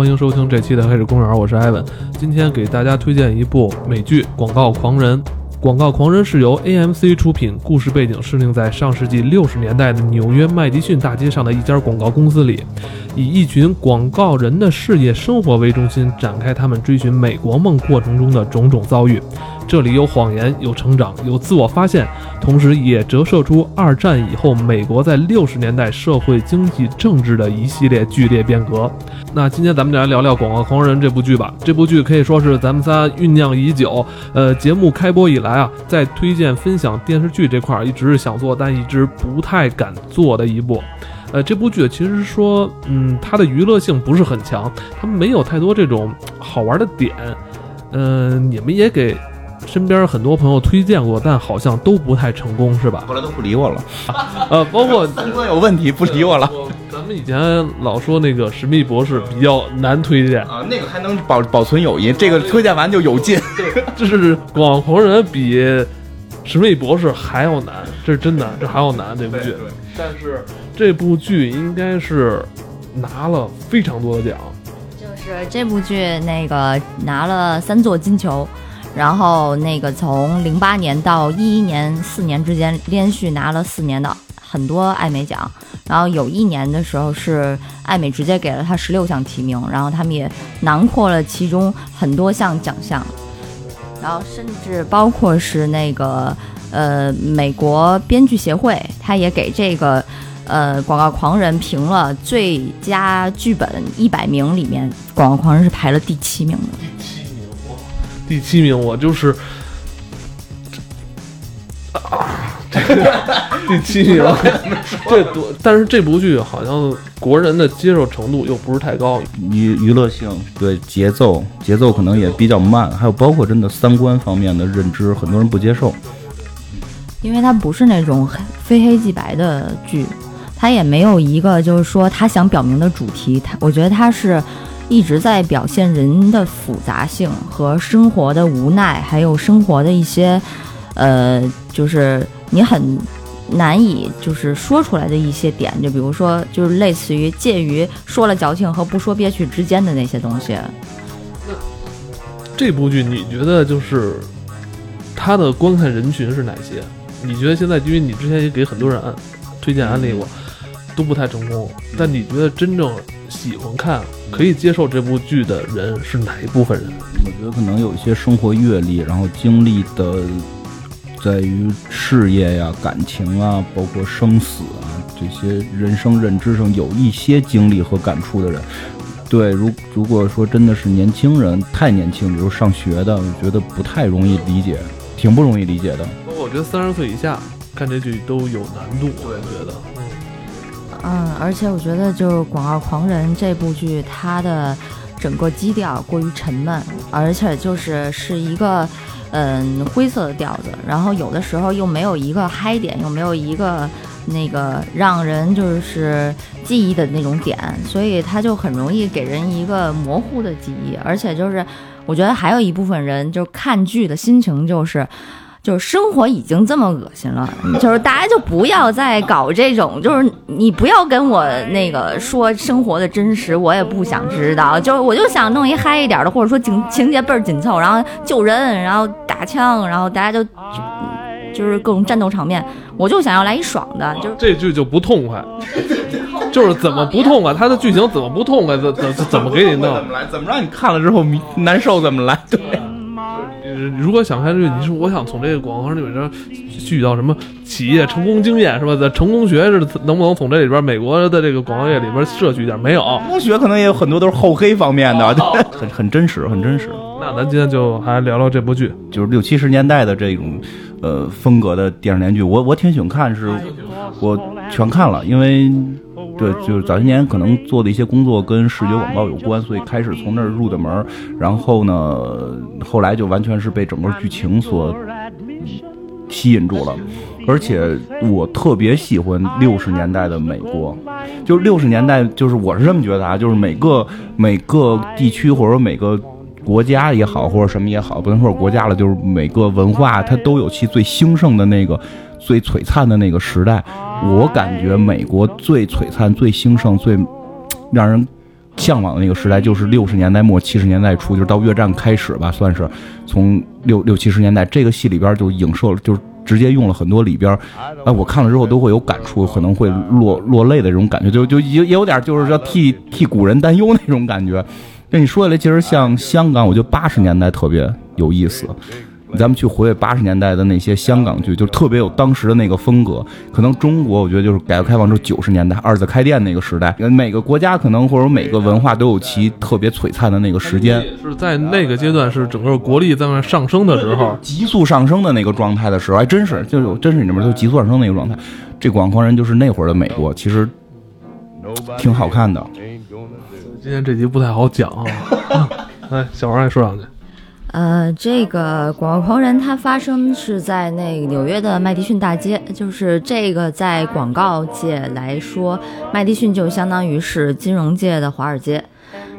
欢迎收听这期的《黑水公园》，我是艾文。今天给大家推荐一部美剧《广告狂人》。《广告狂人》是由 AMC 出品，故事背景设定在上世纪六十年代的纽约麦迪逊大街上的一家广告公司里，以一群广告人的事业生活为中心，展开他们追寻美国梦过程中的种种遭遇。这里有谎言，有成长，有自我发现，同时也折射出二战以后美国在六十年代社会、经济、政治的一系列剧烈变革。那今天咱们就来聊聊《广告狂人》这部剧吧。这部剧可以说是咱们仨酝酿已久。呃，节目开播以来啊，在推荐分享电视剧这块儿一直是想做，但一直不太敢做的一部。呃，这部剧其实说，嗯，它的娱乐性不是很强，它没有太多这种好玩的点。嗯，你们也给。身边很多朋友推荐过，但好像都不太成功，是吧？后来都不理我了。呃，包括三观有问题，不理我了。咱们以前老说那个《神秘博士》比较难推荐啊，那个还能保保存友谊，这个推荐完就有劲。对，这是《广红人》比《神秘博士》还要难，这是真的，这还要难这部剧。但是这部剧应该是拿了非常多的奖，就是这部剧那个拿了三座金球。然后那个从零八年到一一年四年之间，连续拿了四年的很多艾美奖。然后有一年的时候是艾美直接给了他十六项提名，然后他们也囊括了其中很多项奖项。然后甚至包括是那个呃美国编剧协会，他也给这个呃广告狂人评了最佳剧本一百名里面，广告狂人是排了第七名的。第七名，我就是啊，第七名，这多，但是这部剧好像国人的接受程度又不是太高，娱娱乐性对节奏节奏可能也比较慢，还有包括真的三观方面的认知，很多人不接受，因为它不是那种非黑即白的剧，它也没有一个就是说他想表明的主题，他我觉得它是。一直在表现人的复杂性和生活的无奈，还有生活的一些，呃，就是你很难以就是说出来的一些点，就比如说，就是类似于介于说了矫情和不说憋屈之间的那些东西。这部剧你觉得就是它的观看人群是哪些？你觉得现在，因为你之前也给很多人安推荐安利过，都不太成功，但你觉得真正？喜欢看、可以接受这部剧的人是哪一部分人？我觉得可能有一些生活阅历，然后经历的，在于事业呀、感情啊，包括生死啊这些人生认知上有一些经历和感触的人。对，如如果说真的是年轻人，太年轻，比如上学的，我觉得不太容易理解，挺不容易理解的。包括我觉得三十岁以下看这剧都有难度，我也觉得。嗯，而且我觉得就是《广告狂人》这部剧，它的整个基调过于沉闷，而且就是是一个嗯灰色的调子，然后有的时候又没有一个嗨点，又没有一个那个让人就是记忆的那种点，所以它就很容易给人一个模糊的记忆，而且就是我觉得还有一部分人就看剧的心情就是。就是生活已经这么恶心了，就是大家就不要再搞这种，就是你不要跟我那个说生活的真实，我也不想知道。就我就想弄一嗨一点的，或者说情情节倍儿紧凑，然后救人，然后打枪，然后大家就就是各种战斗场面，我就想要来一爽的。就这剧就不痛快，就是怎么不痛快？它的剧情怎么不痛快？怎怎怎么给你弄？怎么来？怎么让你看了之后难受？怎么来？对。如果想看这个，你说我想从这个广告里面吸取到什么企业成功经验是吧？在成功学是能不能从这里边美国的这个广告业里边摄取一点？没有，成功学可能也有很多都是厚黑方面的，很很真实，很真实。那咱今天就还聊聊这部剧，就是六七十年代的这种呃风格的电视连续剧，我我挺喜欢看，是我全看了，因为。对，就是早些年可能做的一些工作跟视觉广告有关，所以开始从那儿入的门然后呢，后来就完全是被整个剧情所吸引住了。而且我特别喜欢六十年代的美国，就六十年代，就是我是这么觉得啊，就是每个每个地区或者每个国家也好，或者什么也好，不能说国家了，就是每个文化它都有其最兴盛的那个。最璀璨的那个时代，我感觉美国最璀璨、最兴盛、最让人向往的那个时代，就是六十年代末七十年代初，就是到越战开始吧，算是从六六七十年代这个戏里边就影射了，就是直接用了很多里边，啊，我看了之后都会有感触，可能会落落泪的这种感觉，就就也也有点就是要替替古人担忧那种感觉。那你说起来，其实像香港，我觉得八十年代特别有意思。咱们去回味八十年代的那些香港剧，就特别有当时的那个风格。可能中国，我觉得就是改革开放之后九十年代二次开店那个时代，每个国家可能或者每个文化都有其特别璀璨的那个时间。是在那个阶段，是整个国力在那上升的时候，急速上升的那个状态的时候，还真是，就有真是你那边就急速上升那个状态。这《广狂人》就是那会儿的美国，其实挺好看的。今天这集不太好讲啊，来，小王也说两句。呃，这个《广告狂人》它发生是在那个纽约的麦迪逊大街，就是这个在广告界来说，麦迪逊就相当于是金融界的华尔街。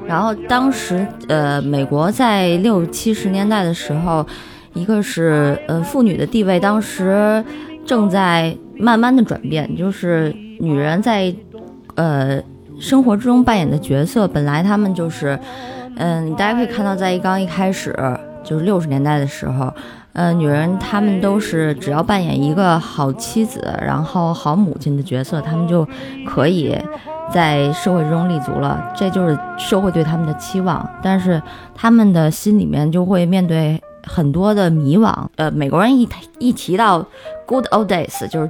然后当时，呃，美国在六七十年代的时候，一个是呃妇女的地位当时正在慢慢的转变，就是女人在呃生活之中扮演的角色，本来他们就是。嗯，大家可以看到，在一刚一开始就是六十年代的时候，呃，女人她们都是只要扮演一个好妻子，然后好母亲的角色，她们就可以在社会之中立足了。这就是社会对她们的期望。但是她们的心里面就会面对很多的迷惘。呃，美国人一一提到 good old days，就是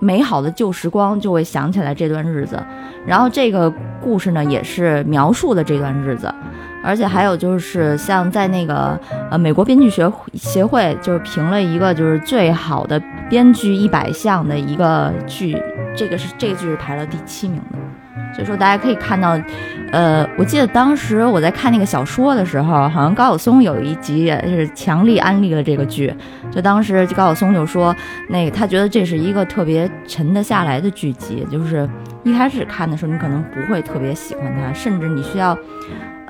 美好的旧时光，就会想起来这段日子。然后这个故事呢，也是描述的这段日子。而且还有就是，像在那个呃美国编剧学协会，就是评了一个就是最好的编剧一百项的一个剧，这个是这个剧是排了第七名的。所以说大家可以看到，呃，我记得当时我在看那个小说的时候，好像高晓松有一集也是强力安利了这个剧。就当时高晓松就说，那个他觉得这是一个特别沉得下来的剧集，就是一开始看的时候你可能不会特别喜欢它，甚至你需要。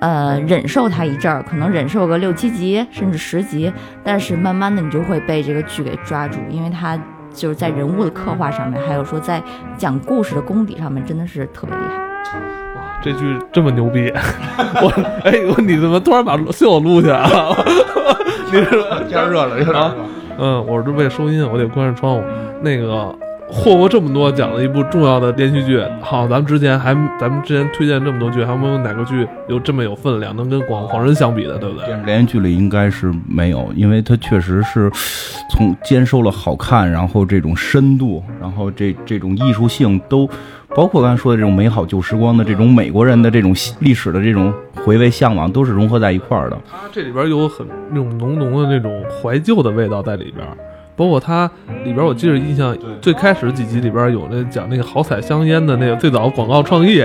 呃，忍受它一阵儿，可能忍受个六七集，甚至十集，但是慢慢的你就会被这个剧给抓住，因为它就是在人物的刻画上面，还有说在讲故事的功底上面，真的是特别厉害。哇，这剧这么牛逼！我哎，你怎么突然把袖子撸起来了？你是天热了热了？嗯，我是为了收音，我得关上窗户。那个。获过这么多奖的一部重要的连续剧，好，咱们之前还咱们之前推荐这么多剧，还有没有哪个剧有这么有分量，能跟《广广人》相比的，对不对？电视连续剧里应该是没有，因为它确实是从兼收了好看，然后这种深度，然后这这种艺术性都，包括刚才说的这种美好旧时光的这种美国人的这种历史的这种回味向往，都是融合在一块儿的。它这里边有很那种浓浓的那种怀旧的味道在里边。包括它里边，我记得印象最开始几集里边有那讲那个好彩香烟的那个最早广告创意，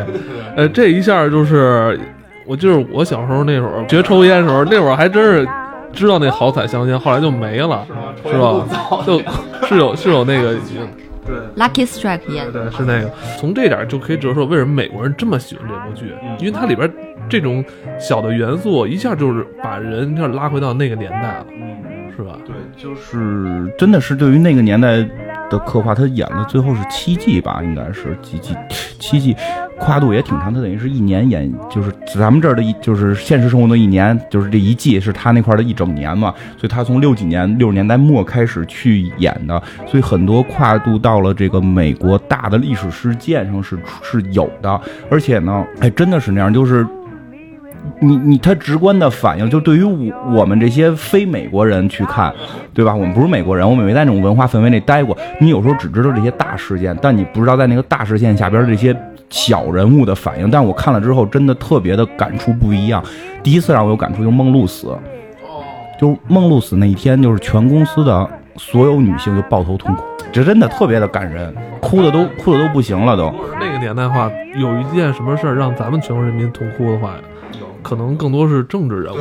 呃，这一下就是，我记得我小时候那会儿学抽烟的时候，那会儿还真是知道那好彩香烟，后来就没了，是吧？就 是有是有那个，对，Lucky Strike 烟，对，是那个。从这点就可以折射，为什么美国人这么喜欢这部剧，因为它里边这种小的元素一下就是把人就拉回到那个年代了。是吧？对，就是真的是对于那个年代的刻画，他演了最后是七季吧，应该是几季，七季，跨度也挺长。他等于是一年演，就是咱们这儿的一，就是现实生活的一年，就是这一季是他那块的一整年嘛。所以他从六几年六十年代末开始去演的，所以很多跨度到了这个美国大的历史事件上是是有的。而且呢，哎，真的是那样，就是。你你他直观的反应，就对于我我们这些非美国人去看，对吧？我们不是美国人，我们没在那种文化氛围内待过。你有时候只知道这些大事件，但你不知道在那个大事件下边这些小人物的反应。但我看了之后，真的特别的感触不一样。第一次让我有感触就是梦露死，就是梦露死那一天，就是全公司的所有女性就抱头痛哭，这真的特别的感人，哭的都哭的都不行了都。那个年代话，有一件什么事儿让咱们全国人民痛哭的话。可能更多是政治人物，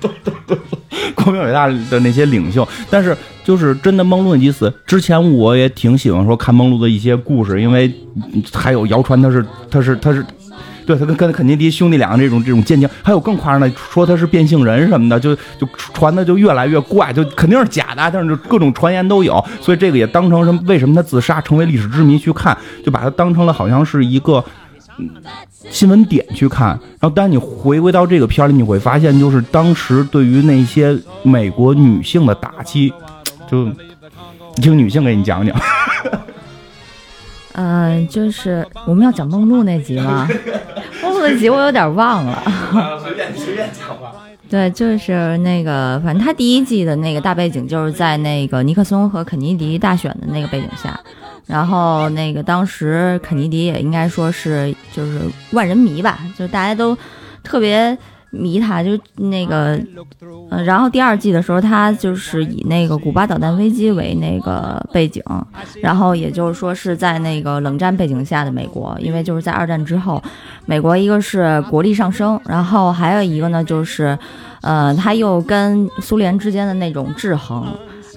对对对，光明伟大的那些领袖。但是就是真的梦露几死之前，我也挺喜欢说看梦露的一些故事，因为还有谣传他是他是他是，对他跟跟肯尼迪兄弟俩这种这种奸情，还有更夸张的说他是变性人什么的，就就传的就越来越怪，就肯定是假的，但是各种传言都有，所以这个也当成什么？为什么他自杀成为历史之谜去看，就把他当成了好像是一个。新闻点去看。然后，当你回归到这个片儿里，你会发现，就是当时对于那些美国女性的打击，就听女性给你讲讲。嗯，就是我们要讲梦露那集吗？梦露那集我有点忘了。随便随便讲吧。对，就是那个，反正他第一季的那个大背景就是在那个尼克松和肯尼迪大选的那个背景下，然后那个当时肯尼迪也应该说是就是万人迷吧，就大家都特别。迷他，就那个，呃，然后第二季的时候，他就是以那个古巴导弹危机为那个背景，然后也就是说是在那个冷战背景下的美国，因为就是在二战之后，美国一个是国力上升，然后还有一个呢就是，呃，他又跟苏联之间的那种制衡，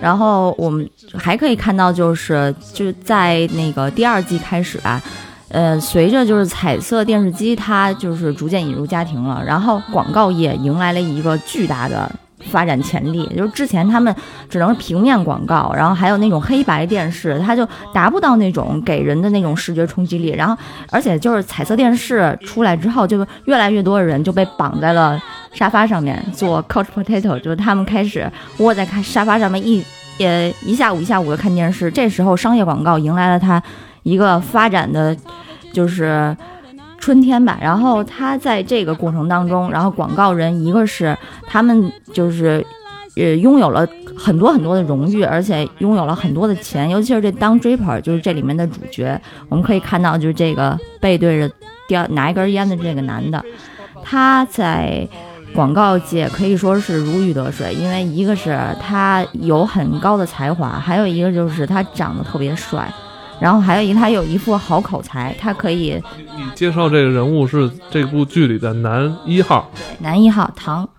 然后我们还可以看到就是就在那个第二季开始吧。呃，随着就是彩色电视机，它就是逐渐引入家庭了，然后广告业迎来了一个巨大的发展潜力。就是之前他们只能是平面广告，然后还有那种黑白电视，它就达不到那种给人的那种视觉冲击力。然后，而且就是彩色电视出来之后，就越来越多的人就被绑在了沙发上面做 couch potato，就是他们开始窝在看沙发上面一呃一下午一下午的看电视。这时候商业广告迎来了它。一个发展的就是春天吧，然后他在这个过程当中，然后广告人一个是他们就是呃拥有了很多很多的荣誉，而且拥有了很多的钱，尤其是这当 draper 就是这里面的主角，我们可以看到就是这个背对着叼拿一根烟的这个男的，他在广告界可以说是如鱼得水，因为一个是他有很高的才华，还有一个就是他长得特别帅。然后还有一个，他有一副好口才，他可以。你介绍这个人物是这部剧里的男一号，男一号唐，嗯，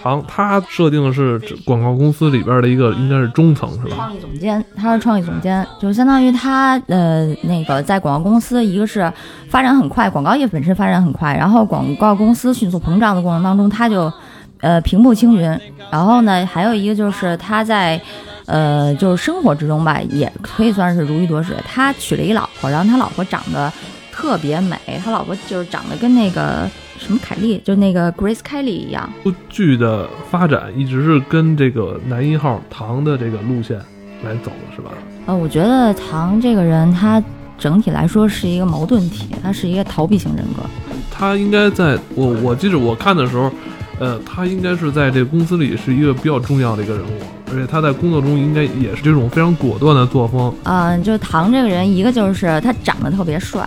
唐，他设定的是广告公司里边的一个，应该是中层是吧？创意总监，他是创意总监，就相当于他呃那个在广告公司，一个是发展很快，广告业本身发展很快，然后广告公司迅速膨胀的过程当中，他就呃平步青云。然后呢，还有一个就是他在。呃，就是生活之中吧，也可以算是如鱼得水。他娶了一老婆，然后他老婆长得特别美，他老婆就是长得跟那个什么凯莉，就那个 Grace Kelly 一样。剧的发展一直是跟这个男一号唐的这个路线来走的，是吧？呃，我觉得唐这个人，他整体来说是一个矛盾体，他是一个逃避型人格。他应该在我我记着我看的时候。呃，他应该是在这个公司里是一个比较重要的一个人物，而且他在工作中应该也是这种非常果断的作风。嗯，就唐这个人，一个就是他长得特别帅，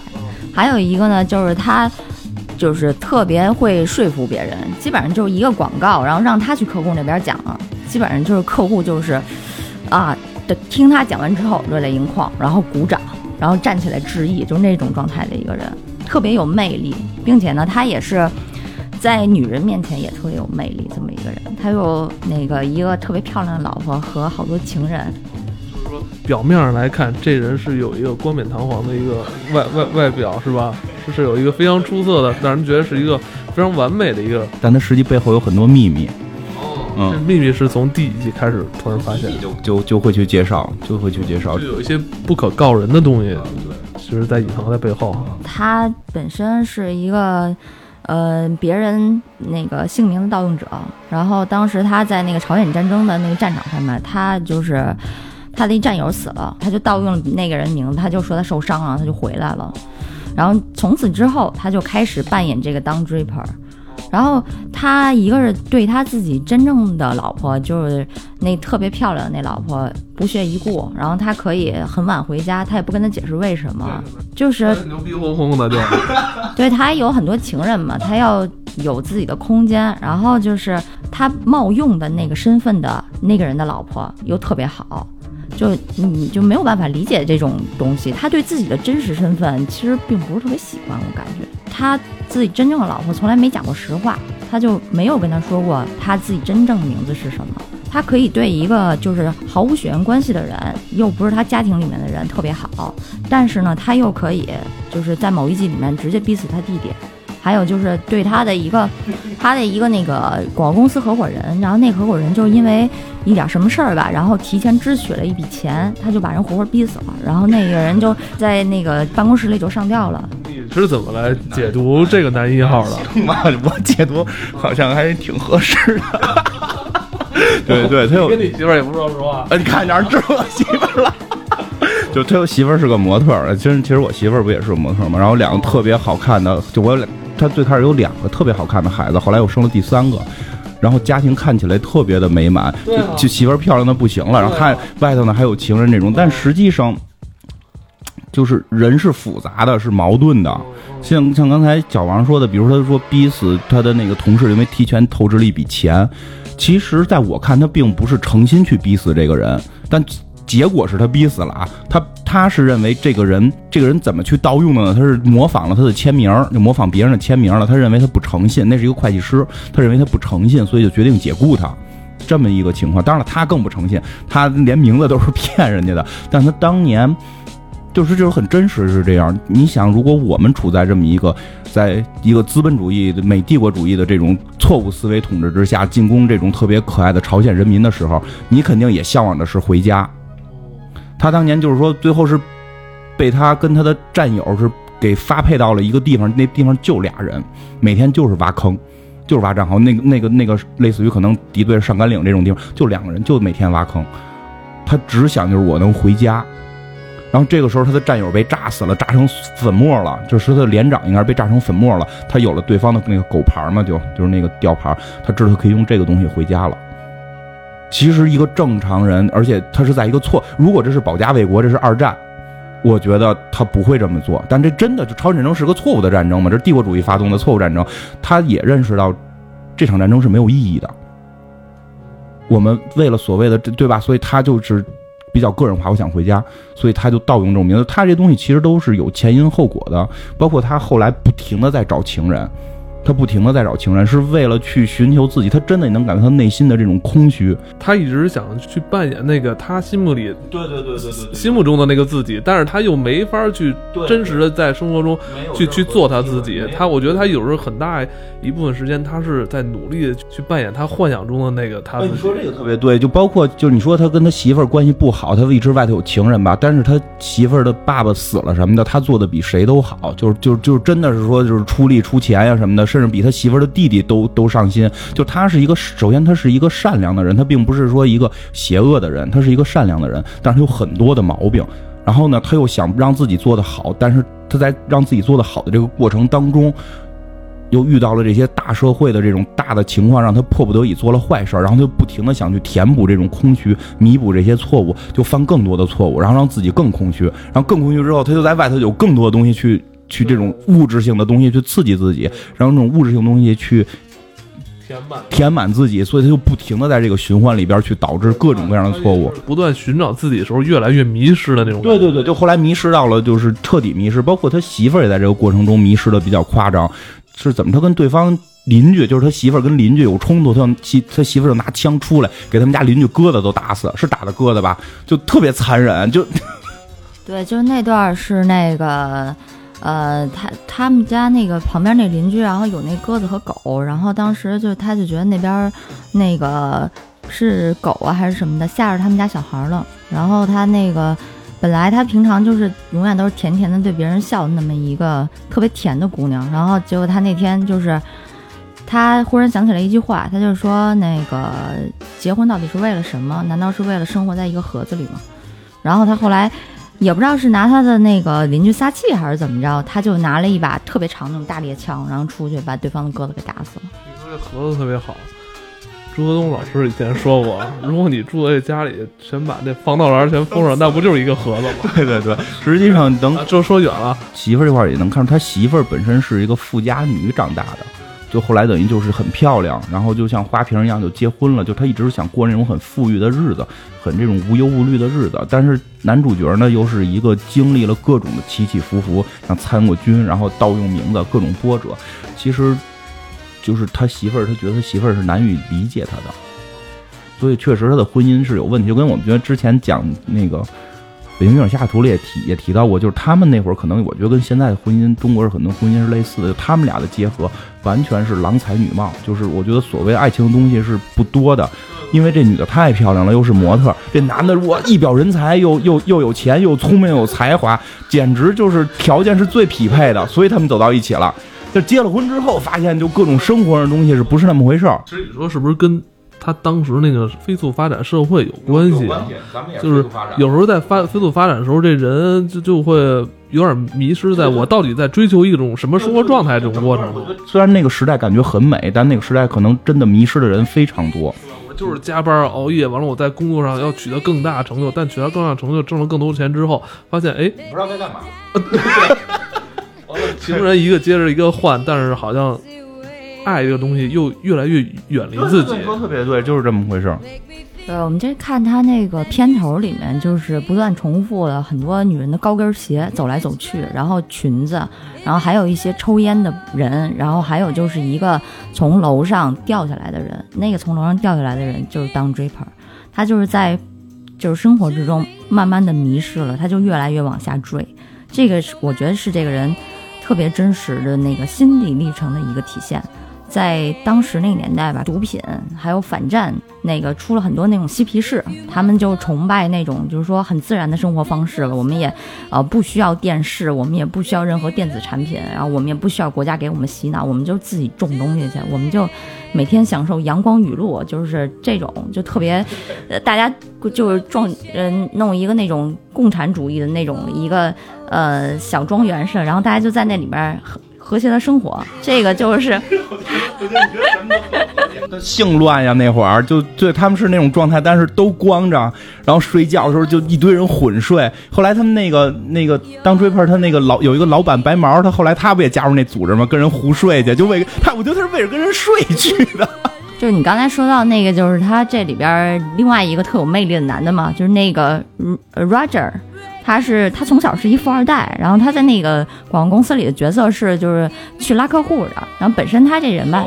还有一个呢就是他就是特别会说服别人。基本上就是一个广告，然后让他去客户那边讲，基本上就是客户就是啊，听他讲完之后热泪盈眶，然后鼓掌，然后站起来致意，就是那种状态的一个人，特别有魅力，并且呢，他也是。在女人面前也特别有魅力，这么一个人，他有那个一个特别漂亮的老婆和好多情人。说表面上来看，这人是有一个冠冕堂皇的一个外外外表，是吧？是是有一个非常出色的，让人觉得是一个非常完美的一个。但他实际背后有很多秘密。哦，这秘密是从第几季开始突然发现？就就就会去介绍，就会去介绍。就有一些不可告人的东西，其实在隐藏在背后。他本身是一个。呃，别人那个姓名的盗用者，然后当时他在那个朝鲜战争的那个战场上面，他就是他的一战友死了，他就盗用了那个人名字，他就说他受伤了，他就回来了，然后从此之后，他就开始扮演这个当 draper。然后他一个是对他自己真正的老婆，就是那特别漂亮的那老婆不屑一顾，然后他可以很晚回家，他也不跟他解释为什么，就是牛逼哄哄的，对，对他有很多情人嘛，他要有自己的空间，然后就是他冒用的那个身份的那个人的老婆又特别好。就你就没有办法理解这种东西，他对自己的真实身份其实并不是特别喜欢，我感觉他自己真正的老婆从来没讲过实话，他就没有跟他说过他自己真正的名字是什么。他可以对一个就是毫无血缘关系的人，又不是他家庭里面的人特别好，但是呢，他又可以就是在某一集里面直接逼死他弟弟。还有就是对他的一个，他的一个那个广告公司合伙人，然后那合伙人就是因为一点什么事儿吧，然后提前支取了一笔钱，他就把人活活逼死了，然后那个人就在那个办公室里就上吊了。你是怎么来解读这个男一号的？妈，我解读好像还挺合适的。对对，他有跟你媳妇儿也不说实话。呃，你看哪儿知道我媳妇儿了？就他有媳妇儿是个模特儿，其实其实我媳妇儿不也是个模特儿吗？然后两个特别好看的，就我有两，他最开始有两个特别好看的孩子，后来又生了第三个，然后家庭看起来特别的美满，就就媳妇儿漂亮的不行了，然后他外头呢还有情人这种，但实际上就是人是复杂的，是矛盾的。像像刚才小王说的，比如说他说逼死他的那个同事，因为提前透支了一笔钱。其实，在我看，他并不是诚心去逼死这个人，但结果是他逼死了啊。他他是认为这个人，这个人怎么去盗用的呢？他是模仿了他的签名，就模仿别人的签名了。他认为他不诚信，那是一个会计师，他认为他不诚信，所以就决定解雇他。这么一个情况，当然了，他更不诚信，他连名字都是骗人家的。但他当年就是就是很真实是这样。你想，如果我们处在这么一个，在一个资本主义美帝国主义的这种错误思维统治之下，进攻这种特别可爱的朝鲜人民的时候，你肯定也向往的是回家。他当年就是说，最后是被他跟他的战友是给发配到了一个地方，那地方就俩人，每天就是挖坑。就是挖战壕，那个那个那个，类似于可能敌对上甘岭这种地方，就两个人，就每天挖坑。他只想就是我能回家。然后这个时候，他的战友被炸死了，炸成粉末了。就是他的连长应该是被炸成粉末了。他有了对方的那个狗牌嘛，就就是那个吊牌，他知道他可以用这个东西回家了。其实一个正常人，而且他是在一个错，如果这是保家卫国，这是二战，我觉得他不会这么做。但这真的就朝鲜战争是个错误的战争嘛？这是帝国主义发动的错误战争，他也认识到这场战争是没有意义的。我们为了所谓的对吧？所以他就是比较个人化，我想回家，所以他就盗用这种名字。他这东西其实都是有前因后果的，包括他后来不停的在找情人。他不停的在找情人，是为了去寻求自己。他真的你能感觉他内心的这种空虚。他一直想去扮演那个他心目里对对对对对心目中的那个自己，但是他又没法去真实的在生活中去去做他自己。他我觉得他有时候很大一部分时间，他是在努力的去扮演他幻想中的那个他哎，自己。你说这个特别对，就包括就是你说他跟他媳妇儿关系不好，他一直外头有情人吧，但是他媳妇儿的爸爸死了什么的，他做的比谁都好，就是就就是真的是说就是出力出钱呀、什么的，甚至比他媳妇的弟弟都都上心。就他是一个，首先他是一个善良的人，他并不是说一个邪恶的人，他是一个善良的人，但是有很多的毛病。然后呢，他又想让自己做得好，但是他在让自己做得好的这个过程当中，又遇到了这些大社会的这种大的情况，让他迫不得已做了坏事，然后他就不停的想去填补这种空虚，弥补这些错误，就犯更多的错误，然后让自己更空虚，然后更空虚之后，他就在外头有更多的东西去去这种物质性的东西去刺激自己，然后这种物质性东西去填满，填满自己，所以他就不停的在这个循环里边去导致各种各样的错误。不断寻找自己的时候，越来越迷失的那种。对对对，就后来迷失到了，就是彻底迷失，包括他媳妇儿也在这个过程中迷失的比较夸张。是怎么？他跟对方邻居，就是他媳妇儿跟邻居有冲突，他媳他媳妇儿就拿枪出来，给他们家邻居鸽子都打死，是打的鸽子吧？就特别残忍，就对，就是那段是那个，呃，他他们家那个旁边那邻居，然后有那鸽子和狗，然后当时就他就觉得那边那个是狗啊还是什么的吓着他们家小孩了，然后他那个本来他平常就是永远都是甜甜的对别人笑那么一个特别甜的姑娘，然后结果他那天就是。他忽然想起来一句话，他就说：“那个结婚到底是为了什么？难道是为了生活在一个盒子里吗？”然后他后来也不知道是拿他的那个邻居撒气还是怎么着，他就拿了一把特别长的那种大猎枪，然后出去把对方的鸽子给打死了。你说这盒子特别好。朱德东老师以前说过，如果你住在家里，全把那防盗栏全封上，那不就是一个盒子吗？对对对，实际上能啊，这说远了。媳妇儿这块儿也能看出，他媳妇儿本身是一个富家女长大的，就后来等于就是很漂亮，然后就像花瓶一样就结婚了，就他一直想过那种很富裕的日子，很这种无忧无虑的日子。但是男主角呢，又是一个经历了各种的起起伏伏，像参过军，然后盗用名字，各种波折。其实，就是他媳妇儿，他觉得他媳妇儿是难以理解他的，所以确实他的婚姻是有问题。就跟我们觉得之前讲那个。北京电影下图里也提也提到过，就是他们那会儿可能我觉得跟现在的婚姻，中国是很多婚姻是类似的，他们俩的结合完全是郎才女貌，就是我觉得所谓爱情的东西是不多的。因为这女的太漂亮了，又是模特，这男的我一表人才，又又又有钱，又聪明，有才华，简直就是条件是最匹配的，所以他们走到一起了。就结了婚之后，发现就各种生活上的东西是不是那么回事儿？其实你说是不是跟他当时那个飞速发展社会有关系啊？就是有时候在发飞速发展的时候，这人就就会有点迷失在我到底在追求一种什么生活状态这种过程中。虽然那个时代感觉很美，但那个时代可能真的迷失的人非常多。我就是加班熬夜，完了我在工作上要取得更大成就，但取得更大成就，挣了更多钱之后，发现哎，不知道该干嘛。情人一个接着一个换，但是好像爱这个东西又越来越远离自己。说特别对，就是这么回事。对，我们这看他那个片头里面，就是不断重复了很多女人的高跟鞋走来走去，然后裙子，然后还有一些抽烟的人，然后还有就是一个从楼上掉下来的人。那个从楼上掉下来的人就是当 draper，他就是在就是生活之中慢慢的迷失了，他就越来越往下坠。这个是我觉得是这个人。特别真实的那个心理历程的一个体现，在当时那个年代吧，毒品还有反战，那个出了很多那种嬉皮士，他们就崇拜那种就是说很自然的生活方式了。我们也呃不需要电视，我们也不需要任何电子产品，然后我们也不需要国家给我们洗脑，我们就自己种东西去，我们就每天享受阳光雨露，就是这种就特别，呃，大家就是撞嗯弄一个那种共产主义的那种一个。呃，小庄园似的，然后大家就在那里边和和谐的生活。这个就是，性乱呀，那会儿就对他们是那种状态，但是都光着，然后睡觉的时候就一堆人混睡。后来他们那个那个当追派，他那个老有一个老板白毛，他后来他不也加入那组织吗？跟人胡睡去，就为 他，我觉得他是为了跟人睡去的。就是你刚才说到那个，就是他这里边另外一个特有魅力的男的嘛，就是那个 Roger。他是他从小是一富二代，然后他在那个广告公司里的角色是就是去拉客户的，然后本身他这人吧，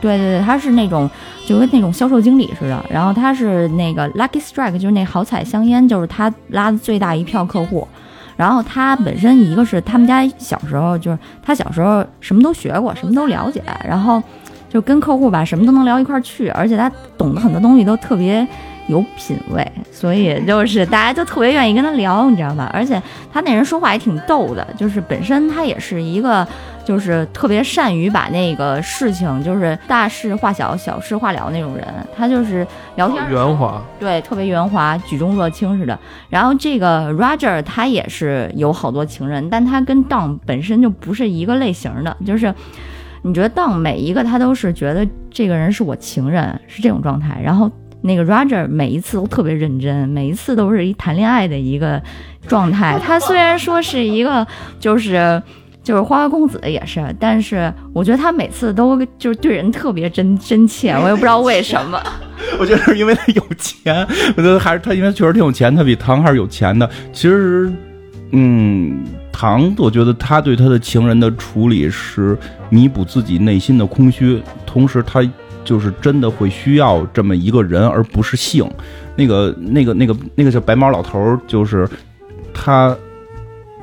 对对对，他是那种就跟那种销售经理似的，然后他是那个 Lucky Strike，就是那好彩香烟，就是他拉的最大一票客户，然后他本身一个是他们家小时候就是他小时候什么都学过，什么都了解，然后就跟客户吧什么都能聊一块去，而且他懂得很多东西都特别。有品位，所以就是大家就特别愿意跟他聊，你知道吧？而且他那人说话也挺逗的，就是本身他也是一个，就是特别善于把那个事情，就是大事化小，小事化了那种人。他就是聊天圆滑，对，特别圆滑，举重若轻似的。然后这个 Roger 他也是有好多情人，但他跟 Don 本身就不是一个类型的，就是你觉得 Don 每一个他都是觉得这个人是我情人，是这种状态，然后。那个 Roger 每一次都特别认真，每一次都是一谈恋爱的一个状态。他虽然说是一个就是就是花花公子也是，但是我觉得他每次都就是对人特别真真切，我也不知道为什么。我觉得是因为他有钱，我觉得还是他因为确实挺有钱，他比唐还是有钱的。其实，嗯，唐，我觉得他对他的情人的处理是弥补自己内心的空虚，同时他。就是真的会需要这么一个人，而不是性。那个、那个、那个、那个叫白毛老头儿，就是他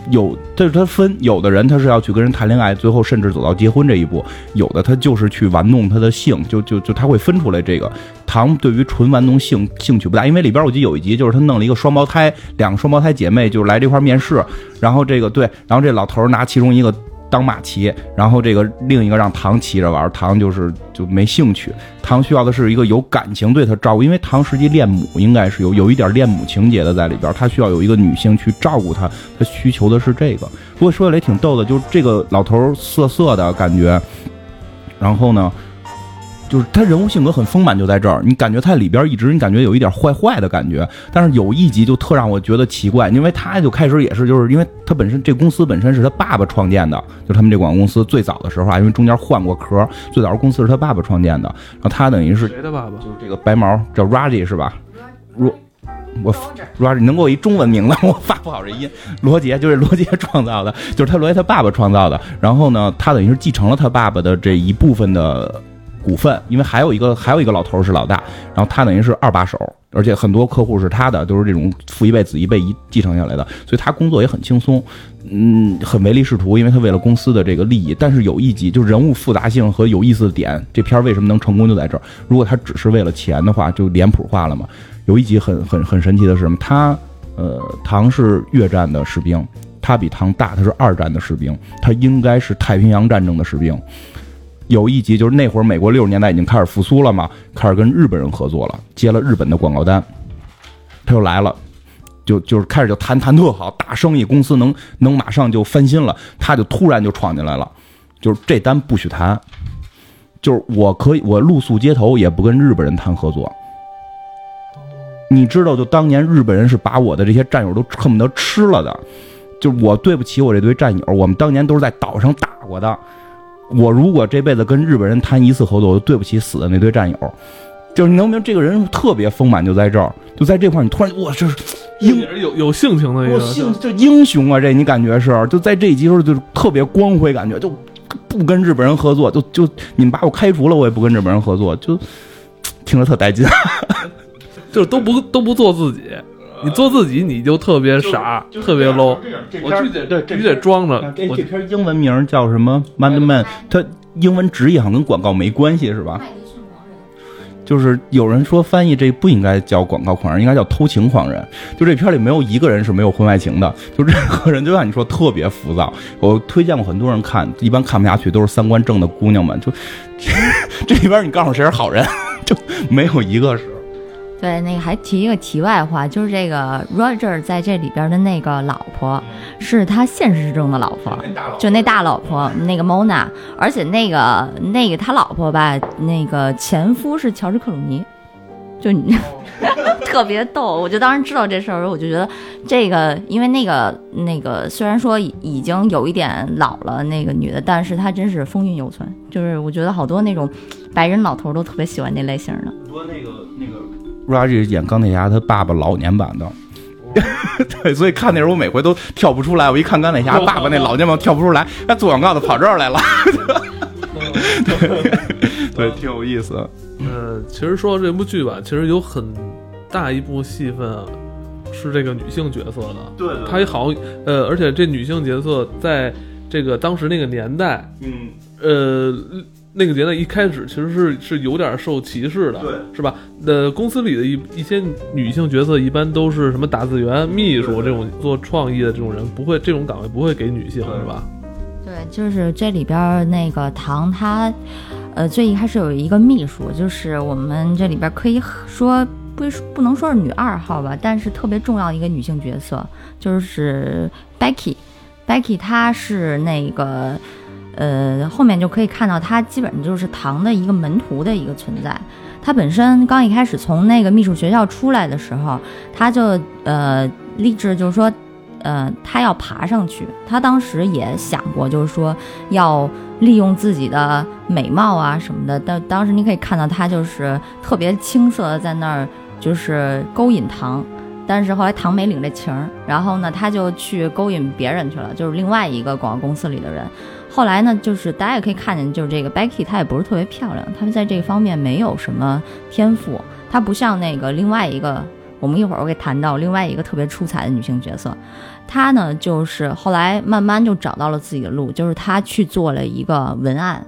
有，但是他分，有的人他是要去跟人谈恋爱，最后甚至走到结婚这一步；有的他就是去玩弄他的性，就就就他会分出来这个。唐对于纯玩弄性兴趣不大，因为里边我记得有一集就是他弄了一个双胞胎，两个双胞胎姐妹就来这块面试，然后这个对，然后这老头拿其中一个。当马骑，然后这个另一个让唐骑着玩，唐就是就没兴趣。唐需要的是一个有感情对他照顾，因为唐实际恋母应该是有有一点恋母情节的在里边，他需要有一个女性去照顾他，他需求的是这个。不过说起来挺逗的，就是这个老头色色的感觉，然后呢。就是他人物性格很丰满，就在这儿，你感觉他里边一直你感觉有一点坏坏的感觉，但是有一集就特让我觉得奇怪，因为他就开始也是，就是因为他本身这公司本身是他爸爸创建的，就他们这广告公司最早的时候啊，因为中间换过壳，最早公司是他爸爸创建的，然后他等于是谁的爸爸？就是这个白毛叫 Raji 是吧？罗我 Raji 能给我一中文名字？我发不好这音。罗杰就是罗杰创造的，就是他罗杰他爸爸创造的，然后呢，他等于是继承了他爸爸的这一部分的。股份，因为还有一个还有一个老头是老大，然后他等于是二把手，而且很多客户是他的，都是这种父一辈子一辈一继承下来的，所以他工作也很轻松，嗯，很唯利是图，因为他为了公司的这个利益。但是有一集就是人物复杂性和有意思的点，这片儿为什么能成功就在这儿。如果他只是为了钱的话，就脸谱化了嘛。有一集很很很神奇的是什么？他呃，唐是越战的士兵，他比唐大，他是二战的士兵，他应该是太平洋战争的士兵。有一集就是那会儿美国六十年代已经开始复苏了嘛，开始跟日本人合作了，接了日本的广告单，他就来了，就就是开始就谈谈特好，大生意，公司能能马上就翻新了，他就突然就闯进来了，就是这单不许谈，就是我可以我露宿街头也不跟日本人谈合作，你知道就当年日本人是把我的这些战友都恨不得吃了的，就是我对不起我这堆战友，我们当年都是在岛上打过的。我如果这辈子跟日本人谈一次合作，我就对不起死的那堆战友。就是你能明白，这个人特别丰满，就在这儿，就在这块儿，你突然哇，这是英有有性情的一个，性这英雄啊，这你感觉是就在这一集时候就特别光辉，感觉就不跟日本人合作，就就你们把我开除了，我也不跟日本人合作，就听着特带劲，就是都不都不做自己。你做自己，你就特别傻，特别 low。我必须得必须得装着。这这篇英文名叫什么？Mad Man，。它英文直译好像跟广告没关系，是吧？就是有人说翻译这不应该叫广告狂人，应该叫偷情狂人。就这片里没有一个人是没有婚外情的，就任何人就像你说特别浮躁。我推荐过很多人看，一般看不下去，都是三观正的姑娘们。就 这里边你告诉谁是好人，就没有一个是。对，那个还提一个题外话，就是这个 Roger 在这里边的那个老婆，是他现实中的老婆，就那大老婆，那个 Mona，而且那个那个他老婆吧，那个前夫是乔治克鲁尼，就你 特别逗。我就当时知道这事儿时候，我就觉得这个，因为那个那个虽然说已经有一点老了，那个女的，但是她真是风韵犹存。就是我觉得好多那种白人老头都特别喜欢那类型的。说那个那个。Raji 演钢铁侠，他爸爸老年版的，对，所以看那时候我每回都跳不出来。我一看钢铁侠爸爸那老年版跳不出来，他做广告的跑这儿来了，对，对，挺有意思。嗯，其实说这部剧吧，其实有很大一部戏份是这个女性角色的，对，她也好，呃，而且这女性角色在这个当时那个年代，嗯，呃。那个年代一开始其实是是有点受歧视的，对，是吧？呃，公司里的一一些女性角色一般都是什么打字员、秘书这种做创意的这种人，不会这种岗位不会给女性，是吧？对，就是这里边那个唐，他呃最一开始有一个秘书，就是我们这里边可以说不不能说是女二号吧，但是特别重要的一个女性角色，就是 Becky，Becky 她是那个。呃，后面就可以看到他基本上就是唐的一个门徒的一个存在。他本身刚一开始从那个秘书学校出来的时候，他就呃立志就是说，呃，他要爬上去。他当时也想过，就是说要利用自己的美貌啊什么的。但当时你可以看到他就是特别青涩的在那儿就是勾引唐，但是后来唐没领这情儿，然后呢他就去勾引别人去了，就是另外一个广告公司里的人。后来呢，就是大家也可以看见，就是这个 Becky，她也不是特别漂亮，她们在这方面没有什么天赋。她不像那个另外一个，我们一会儿我给谈到另外一个特别出彩的女性角色。她呢，就是后来慢慢就找到了自己的路，就是她去做了一个文案。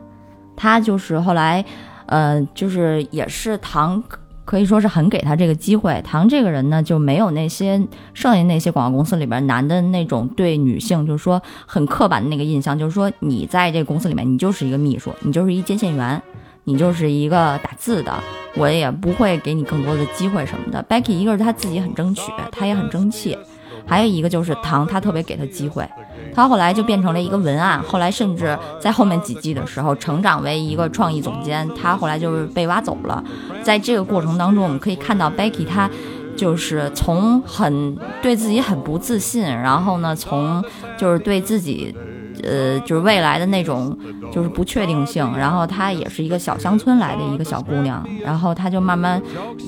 她就是后来，呃，就是也是唐。可以说是很给他这个机会。唐这个人呢，就没有那些剩下那些广告公司里边男的那种对女性，就是说很刻板的那个印象，就是说你在这公司里面，你就是一个秘书，你就是一接线员，你就是一个打字的，我也不会给你更多的机会什么的。Becky 一个是他自己很争取，他也很争气，还有一个就是唐，他特别给他机会。他后来就变成了一个文案，后来甚至在后面几季的时候成长为一个创意总监。他后来就是被挖走了。在这个过程当中，我们可以看到 Becky，他就是从很对自己很不自信，然后呢，从就是对自己，呃，就是未来的那种就是不确定性。然后她也是一个小乡村来的一个小姑娘，然后她就慢慢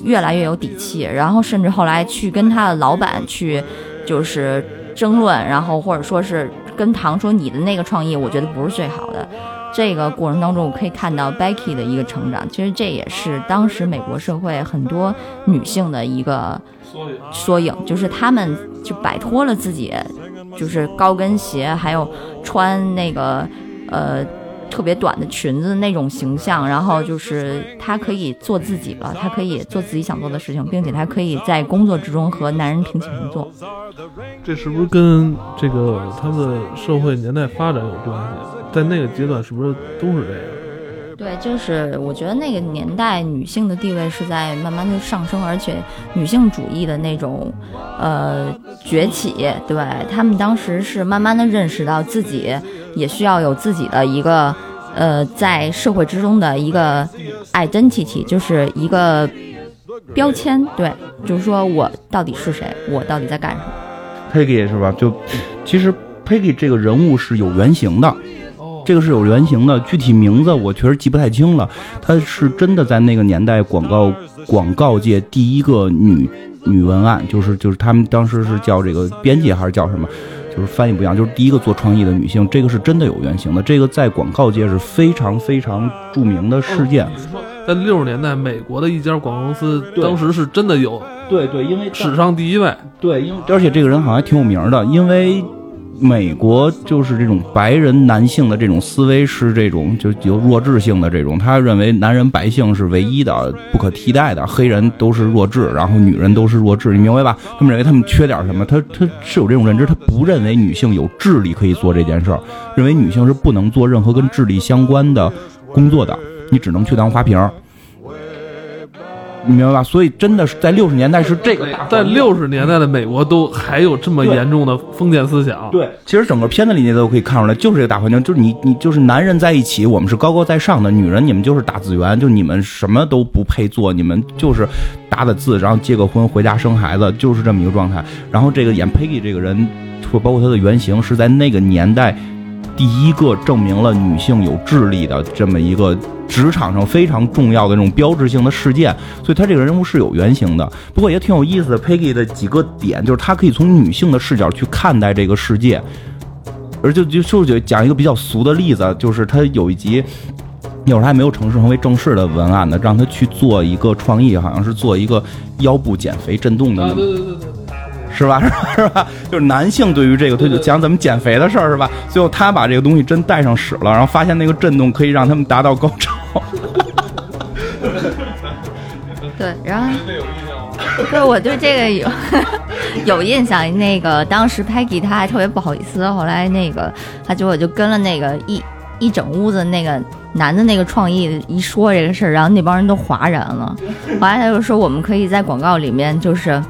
越来越有底气，然后甚至后来去跟她的老板去就是。争论，然后或者说是跟唐说你的那个创意，我觉得不是最好的，这个过程当中，我可以看到 Becky 的一个成长。其实这也是当时美国社会很多女性的一个缩影，就是她们就摆脱了自己，就是高跟鞋，还有穿那个呃。特别短的裙子那种形象，然后就是她可以做自己了，她可以做自己想做的事情，并且她可以在工作之中和男人平起平坐。这是不是跟这个他们的社会年代发展有关系？在那个阶段是不是都是这样？对，就是我觉得那个年代女性的地位是在慢慢的上升，而且女性主义的那种呃崛起，对他们当时是慢慢的认识到自己也需要有自己的一个呃在社会之中的一个 identity，就是一个标签，对，就是说我到底是谁，我到底在干什么？Peggy 是吧？就其实 Peggy 这个人物是有原型的。这个是有原型的，具体名字我确实记不太清了。她是真的在那个年代广告广告界第一个女女文案，就是就是他们当时是叫这个编辑还是叫什么，就是翻译不一样，就是第一个做创意的女性。这个是真的有原型的，这个在广告界是非常非常著名的事件。在六十年代，美国的一家广告公司当时是真的有，对对，因为史上第一位，对，因为而且这个人好像还挺有名的，因为。美国就是这种白人男性的这种思维是这种就有弱智性的这种，他认为男人白姓是唯一的不可替代的，黑人都是弱智，然后女人都是弱智，你明白吧？他们认为他们缺点什么？他他是有这种认知，他不认为女性有智力可以做这件事儿，认为女性是不能做任何跟智力相关的工作的，你只能去当花瓶。你明白吧？所以真的是在六十年代是这个，在六十年代的美国都还有这么严重的封建思想。对，其实整个片子里面都可以看出来，就是这个大环境，就是你你就是男人在一起，我们是高高在上的；女人你们就是打字员，就你们什么都不配做，你们就是打打字，然后结个婚回家生孩子，就是这么一个状态。然后这个演 Peggy 这个人，或包括他的原型，是在那个年代第一个证明了女性有智力的这么一个。职场上非常重要的这种标志性的事件，所以他这个人物是有原型的。不过也挺有意思的，Peggy 的几个点就是他可以从女性的视角去看待这个世界。而就就就讲一个比较俗的例子，就是他有一集，那会儿还没有城市成为正式的文案呢，让他去做一个创意，好像是做一个腰部减肥震动的。对对对对对。是吧？是吧？是吧？就是男性对于这个，他就讲怎么减肥的事儿，是吧？最后他把这个东西真带上使了，然后发现那个震动可以让他们达到高潮。对，然后对我对这个有 有印象。那个当时 Peggy 他还特别不好意思，后来那个他就我就跟了那个一一整屋子那个男的那个创意一说这个事儿，然后那帮人都哗然了。后来他就说我们可以在广告里面就是。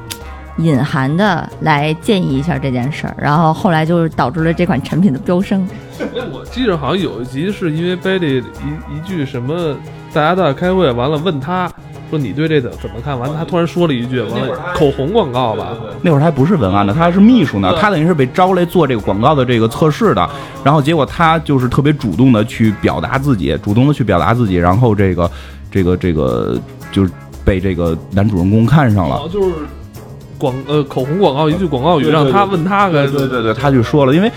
隐含的来建议一下这件事儿，然后后来就是导致了这款产品的飙升。我记得好像有一集是因为 Betty 一一句什么，大家在开会完了问他说你对这怎怎么看？完了他突然说了一句，完了口红广告吧？那会儿还不是文案呢，他还是秘书呢，他等于是被招来做这个广告的这个测试的。然后结果他就是特别主动的去表达自己，主动的去表达自己，然后这个这个这个就是被这个男主人公看上了，就是。广呃口红广告一句广告语让他问他个对对对他就说了，因为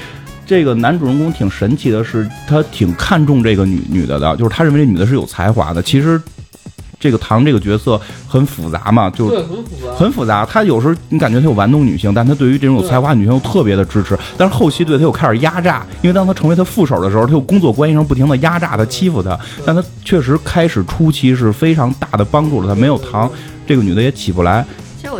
这个男主人公挺神奇的是，他挺看重这个女女的的，就是他认为这女的是有才华的。其实这个唐这个角色很复杂嘛，就很复杂，很复杂。他有时候你感觉他有玩弄女性，但他对于这种有才华女性又特别的支持。但是后期对他又开始压榨，因为当他成为他副手的时候，他又工作关系上不停的压榨他、欺负他。但他确实开始初期是非常大的帮助了他，没有唐这个女的也起不来。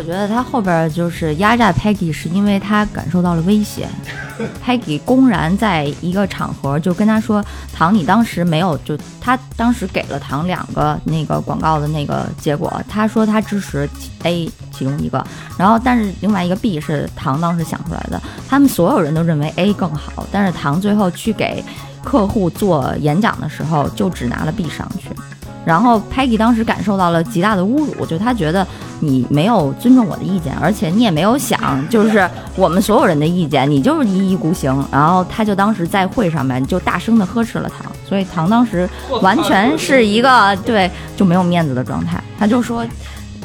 我觉得他后边就是压榨 Peggy，是因为他感受到了威胁。Peggy 公然在一个场合就跟他说：“唐，你当时没有就他当时给了唐两个那个广告的那个结果，他说他支持 A 其中一个，然后但是另外一个 B 是唐当时想出来的。他们所有人都认为 A 更好，但是唐最后去给客户做演讲的时候，就只拿了 B 上去。”然后 Peggy 当时感受到了极大的侮辱，就他觉得你没有尊重我的意见，而且你也没有想就是我们所有人的意见，你就是一意孤行。然后他就当时在会上面就大声的呵斥了唐，所以唐当时完全是一个对就没有面子的状态。他就说，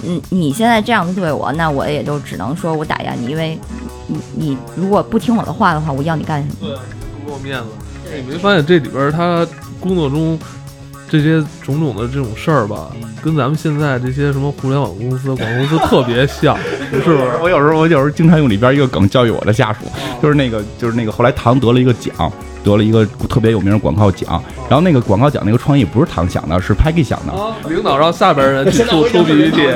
嗯，你现在这样子对我，那我也就只能说我打压你，因为你你如果不听我的话的话，我要你干什么？对，不给我面子。你没发现这里边他工作中这些种种的这种事儿吧，跟咱们现在这些什么互联网公司、广告公司特别像，是不是？我有时候我有时候经常用里边一个梗教育我的下属，就是那个就是那个后来唐得了一个奖，得了一个特别有名的广告奖，然后那个广告奖那个创意不是唐想的，是 Peggy 想的。领导让下边人去出出 PPT，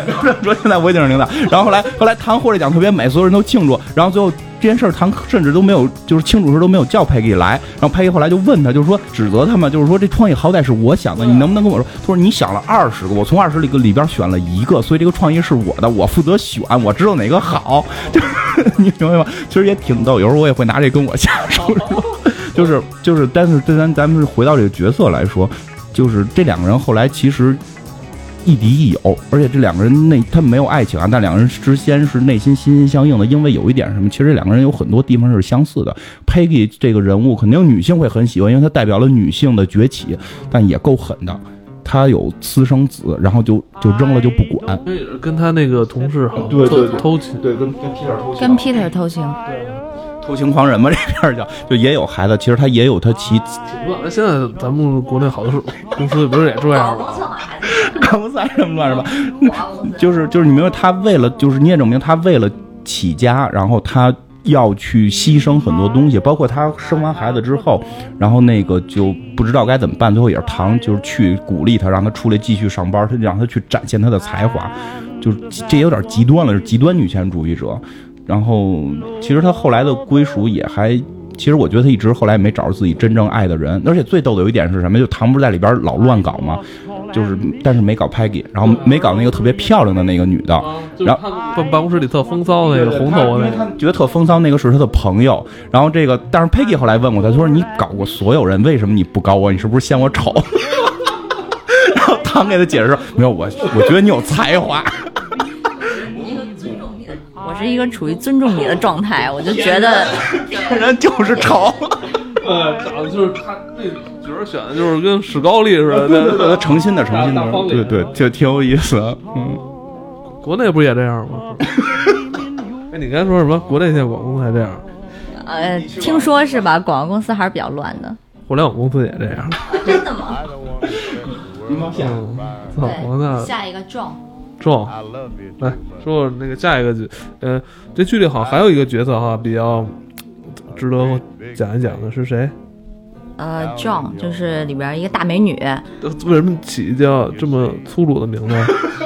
说现在我已经是领导，然后后来后来唐获这奖特别美，所有人都庆祝，然后最后这件事儿唐甚至都没有就是庆祝的时候都没有叫 Peggy 来，然后 Peggy 后来就问他，就是说指责他们，就是说这创意好歹是我想的，你能不能跟我说？他说你想了二十个，我从二十里个里边选了一个，所以这个创意是我的，我负责选，我知道哪个好，就是你明白吗？其实也挺逗，有时候我也会拿这跟我下属说，就是就是，但是对咱咱们回到这个角色来说，就是这两个人后来其实。亦敌亦友，而且这两个人内他们没有爱情啊，但两个人之间是内心心心相印的，因为有一点什么，其实这两个人有很多地方是相似的。Peggy 这个人物肯定女性会很喜欢，因为她代表了女性的崛起，但也够狠的。她有私生子，然后就就扔了就不管，跟他那个同事好对对偷情，对，跟跟 Peter 偷情，跟 Peter 偷情，偷情狂人嘛，这片叫 就也有孩子，其实他也有他其挺乱的。现在咱们国内好多公司不是也这样吗？看不算 什么乱是吧？就是就是你明白，他为了就是你也证明他为了起家，然后他要去牺牲很多东西，包括他生完孩子之后，然后那个就不知道该怎么办，最后也是唐就是去鼓励他，让他出来继续上班，他就让他去展现他的才华，就是这有点极端了，是极端女权主义者。然后其实他后来的归属也还。其实我觉得他一直后来没找着自己真正爱的人，而且最逗的有一点是什么？就唐不是在里边老乱搞吗？就是但是没搞 Peggy，然后没搞那个特别漂亮的那个女的，然后办办公室里特风骚的那个红头发那个，觉得特风骚那个是他的朋友。然后这个但是 Peggy 后来问过他，他说你搞过所有人，为什么你不搞我？你是不是嫌我丑？然后唐给他解释说，没有我，我觉得你有才华。我是一个处于尊重你的状态，我就觉得这 人就是丑。呃，长得就是他那角儿选的就是跟史高利似的，那诚心的，诚心的，对对，就挺有意思。嗯，国内不也这样吗？哎，你刚才说什么？国内现在广告公司还这样？呃，听说是吧？广告公司还是比较乱的。互联网公司也这样？真的吗？嗯，操，那下一个 John。壮，来说说那个下一个，呃，这剧里好像还有一个角色哈，比较值得讲一讲的是谁？呃，John 就是里边一个大美女。为什么起叫这么粗鲁的名字？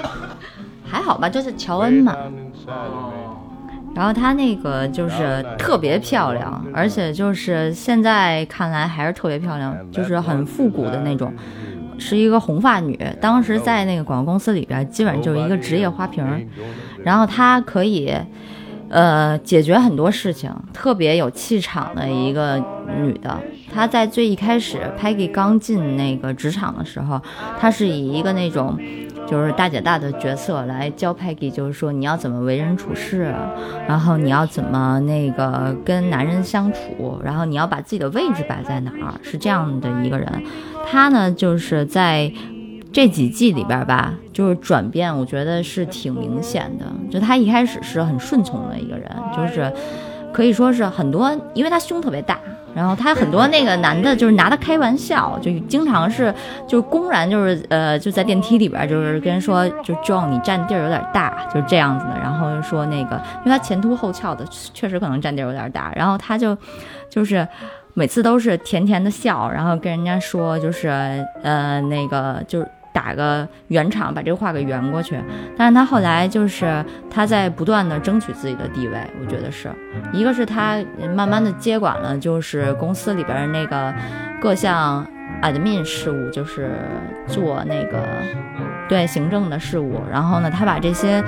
还好吧，就是乔恩嘛。然后她那个就是特别漂亮，而且就是现在看来还是特别漂亮，就是很复古的那种。是一个红发女，当时在那个广告公司里边，基本上就是一个职业花瓶。然后她可以，呃，解决很多事情，特别有气场的一个女的。她在最一开始，Peggy 刚进那个职场的时候，她是以一个那种就是大姐大的角色来教 Peggy，就是说你要怎么为人处事，然后你要怎么那个跟男人相处，然后你要把自己的位置摆在哪儿，是这样的一个人。他呢，就是在这几季里边吧，就是转变，我觉得是挺明显的。就他一开始是很顺从的一个人，就是可以说是很多，因为他胸特别大，然后他很多那个男的，就是拿他开玩笑，就经常是就公然就是呃就在电梯里边就是跟人说，就 John 你占地儿有点大，就是这样子的。然后说那个，因为他前凸后翘的，确实可能占地儿有点大，然后他就就是。每次都是甜甜的笑，然后跟人家说，就是呃那个就是打个圆场，把这个话给圆过去。但是他后来就是他在不断的争取自己的地位，我觉得是一个是他慢慢的接管了，就是公司里边那个各项 admin 事务，就是做那个。对行政的事务，然后呢，他把这些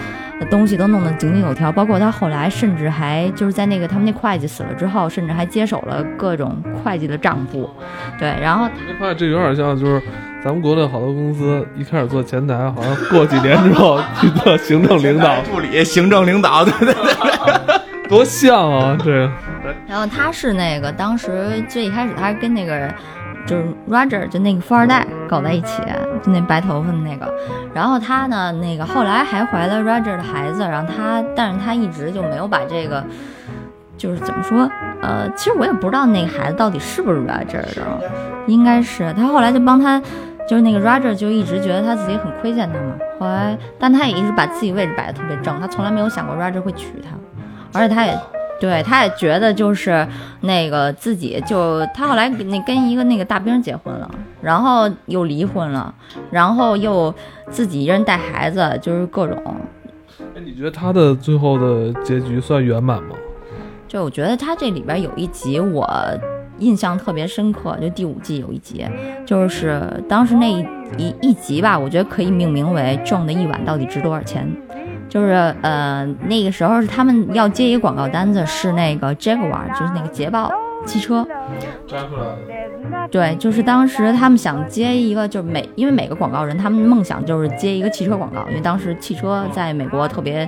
东西都弄得井井有条，包括他后来甚至还就是在那个他们那会计死了之后，甚至还接手了各种会计的账簿。对，然后你发现这有点像就是咱们国内好多公司一开始做前台，好像过几年之后 去做行政领导助理、行政领导，对对对，多像啊这个。然后他是那个当时最一开始他是跟那个。就是 Roger 就那个富二代搞在一起，就那白头发的那个。然后他呢，那个后来还怀了 Roger 的孩子，然后他，但是他一直就没有把这个就是怎么说，呃，其实我也不知道那个孩子到底是不是 Roger 的，应该是他后来就帮他，就是那个 Roger 就一直觉得他自己很亏欠他嘛，后来但他也一直把自己位置摆得特别正，他从来没有想过 Roger 会娶她，而且他也。对，他也觉得就是那个自己就他后来那跟一个那个大兵结婚了，然后又离婚了，然后又自己一人带孩子，就是各种。哎，你觉得他的最后的结局算圆满吗？就我觉得他这里边有一集我印象特别深刻，就第五季有一集，就是当时那一一一集吧，我觉得可以命名为“撞的一晚到底值多少钱”。就是呃，那个时候是他们要接一个广告单子，是那个 Jaguar，就是那个捷豹汽车。对，就是当时他们想接一个，就是每因为每个广告人他们梦想就是接一个汽车广告，因为当时汽车在美国特别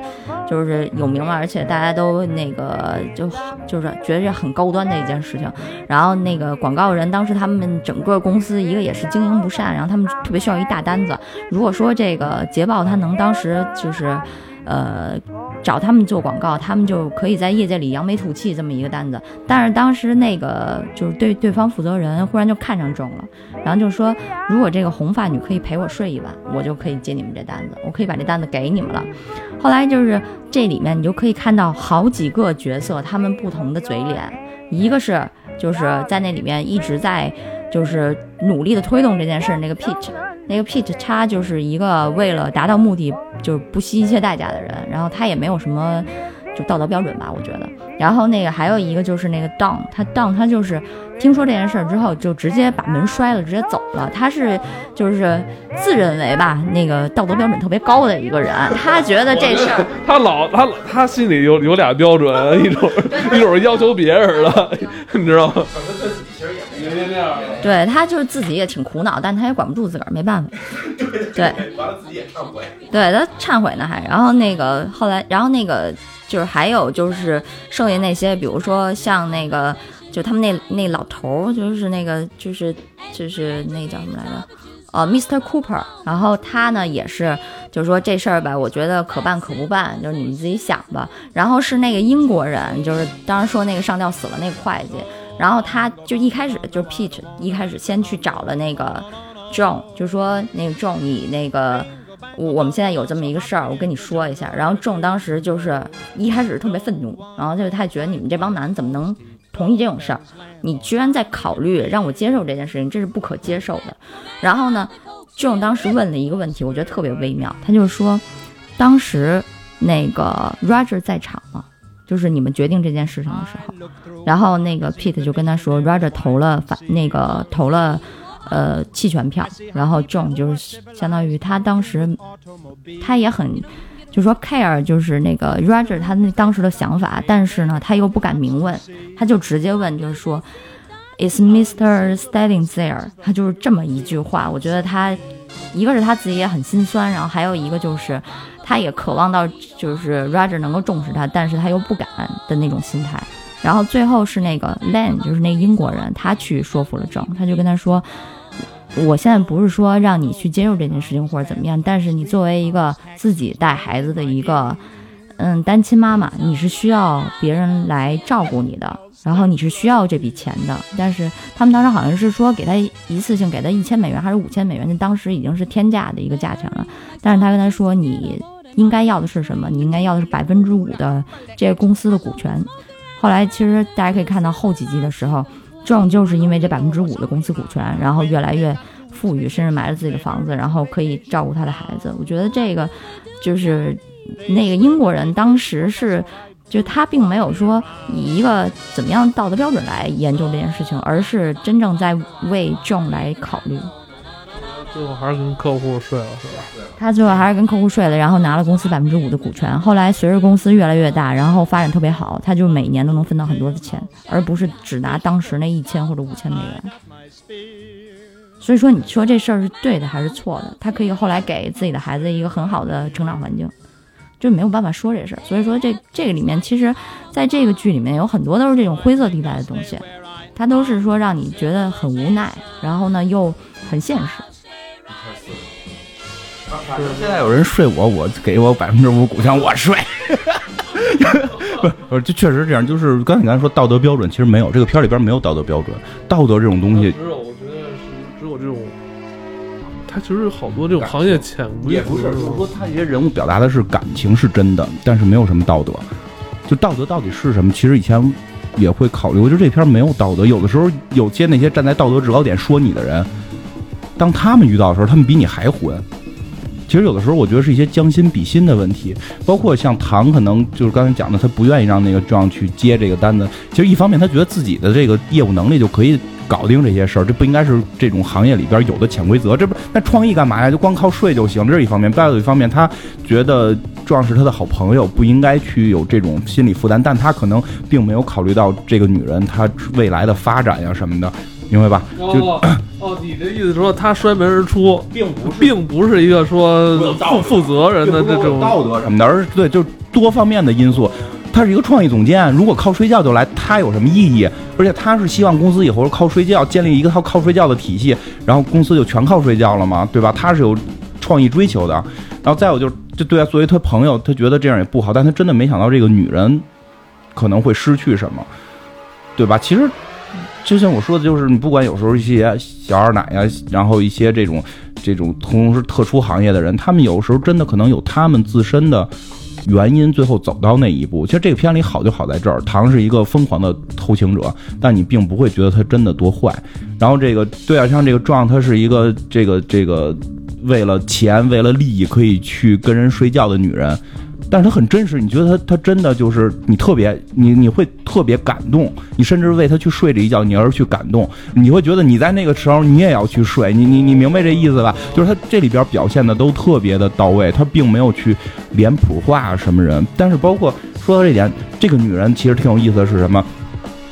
就是有名嘛，而且大家都那个就就是觉得很高端的一件事情。然后那个广告人当时他们整个公司一个也是经营不善，然后他们特别需要一大单子。如果说这个捷豹它能当时就是。呃，找他们做广告，他们就可以在业界里扬眉吐气这么一个单子。但是当时那个就是对对方负责人忽然就看上中了，然后就说，如果这个红发女可以陪我睡一晚，我就可以接你们这单子，我可以把这单子给你们了。后来就是这里面你就可以看到好几个角色，他们不同的嘴脸，一个是就是在那里面一直在就是努力的推动这件事那个 Peach。那个 Pete 他就是一个为了达到目的就是不惜一切代价的人，然后他也没有什么就道德标准吧，我觉得。然后那个还有一个就是那个 Don，他 Don 他就是听说这件事之后就直接把门摔了，直接走了。他是就是自认为吧那个道德标准特别高的一个人，他觉得这事儿他老他他心里有有俩标准，一种 一种要求别人的，你知道吗？对他就是自己也挺苦恼，但他也管不住自个儿，没办法。对，完了自己也忏悔。对他忏悔呢，还然后那个后来，然后那个就是还有就是剩下那些，比如说像那个就他们那那老头儿，就是那个就是就是那叫什么来着？呃，Mr. Cooper。然后他呢也是，就是说这事儿吧，我觉得可办可不办，就是你们自己想吧。然后是那个英国人，就是当时说那个上吊死了那个会计。然后他就一开始就是 Peach，一开始先去找了那个 John，就说那个 John，你那个我我们现在有这么一个事儿，我跟你说一下。然后 John 当时就是一开始特别愤怒，然后就是他觉得你们这帮男怎么能同意这种事儿？你居然在考虑让我接受这件事情，这是不可接受的。然后呢，John 当时问了一个问题，我觉得特别微妙，他就是说，当时那个 Roger 在场吗？就是你们决定这件事情的时候，然后那个 Pete 就跟他说，Roger 投了反那个投了，呃弃权票，然后 John 就是相当于他当时他也很就说 care 就是那个 Roger 他那当时的想法，但是呢他又不敢明问，他就直接问就是说，Is Mr. Stelling there？他就是这么一句话，我觉得他一个是他自己也很心酸，然后还有一个就是。他也渴望到，就是 Roger 能够重视他，但是他又不敢的那种心态。然后最后是那个 Len，就是那英国人，他去说服了郑，他就跟他说：“我现在不是说让你去接受这件事情或者怎么样，但是你作为一个自己带孩子的一个，嗯，单亲妈妈，你是需要别人来照顾你的，然后你是需要这笔钱的。但是他们当时好像是说给他一次性给他一千美元还是五千美元，那当时已经是天价的一个价钱了。但是他跟他说你。应该要的是什么？你应该要的是百分之五的这个公司的股权。后来其实大家可以看到后几季的时候，，John 就是因为这百分之五的公司股权，然后越来越富裕，甚至买了自己的房子，然后可以照顾他的孩子。我觉得这个就是那个英国人当时是，就他并没有说以一个怎么样道德标准来研究这件事情，而是真正在为 John 来考虑。最后还是跟客户睡了，是吧？他最后还是跟客户睡了，然后拿了公司百分之五的股权。后来随着公司越来越大，然后发展特别好，他就每年都能分到很多的钱，而不是只拿当时那一千或者五千美元。所以说，你说这事儿是对的还是错的？他可以后来给自己的孩子一个很好的成长环境，就没有办法说这事儿。所以说，这这个里面其实，在这个剧里面有很多都是这种灰色地带的东西，它都是说让你觉得很无奈，然后呢又很现实。现在有人睡我，我给我百分之五股权，我睡。不是，这确实这样。就是刚才你刚才说道德标准，其实没有，这个片儿里边没有道德标准。道德这种东西，只有我觉得是只有这种，他其实好多这种行业潜规则，不是就是说他这些人物表达的是感情是真的，但是没有什么道德。就道德到底是什么？其实以前也会考虑，我觉得这片儿没有道德。有的时候有接那些站在道德制高点说你的人，当他们遇到的时候，他们比你还混。其实有的时候，我觉得是一些将心比心的问题，包括像唐，可能就是刚才讲的，他不愿意让那个壮去接这个单子。其实一方面，他觉得自己的这个业务能力就可以搞定这些事儿，这不应该是这种行业里边有的潜规则。这不那创意干嘛呀？就光靠睡就行，这是一方面。再有一方面，他觉得壮是他的好朋友，不应该去有这种心理负担，但他可能并没有考虑到这个女人她未来的发展呀什么的。明白吧？就哦，你的意思说他摔门而出，并不并不是一个说负负责任的这种道德什么的，而是对，就多方面的因素。他是一个创意总监，如果靠睡觉就来，他有什么意义？而且他是希望公司以后靠睡觉建立一个套靠睡觉的体系，然后公司就全靠睡觉了嘛？对吧？他是有创意追求的。然后再有就是，就对啊，作为他朋友，他觉得这样也不好，但他真的没想到这个女人可能会失去什么，对吧？其实。就像我说的，就是你不管有时候一些小二奶呀，然后一些这种这种从事特殊行业的人，他们有时候真的可能有他们自身的原因，最后走到那一步。其实这个片里好就好在这儿，唐是一个疯狂的偷情者，但你并不会觉得他真的多坏。然后这个对啊，像这个壮，他是一个这个这个为了钱、为了利益可以去跟人睡觉的女人。但是他很真实，你觉得他他真的就是你特别你你会特别感动，你甚至为他去睡这一觉，你而去感动，你会觉得你在那个时候你也要去睡，你你你明白这意思吧？就是他这里边表现的都特别的到位，他并没有去脸谱化什么人。但是包括说到这点，这个女人其实挺有意思的是什么？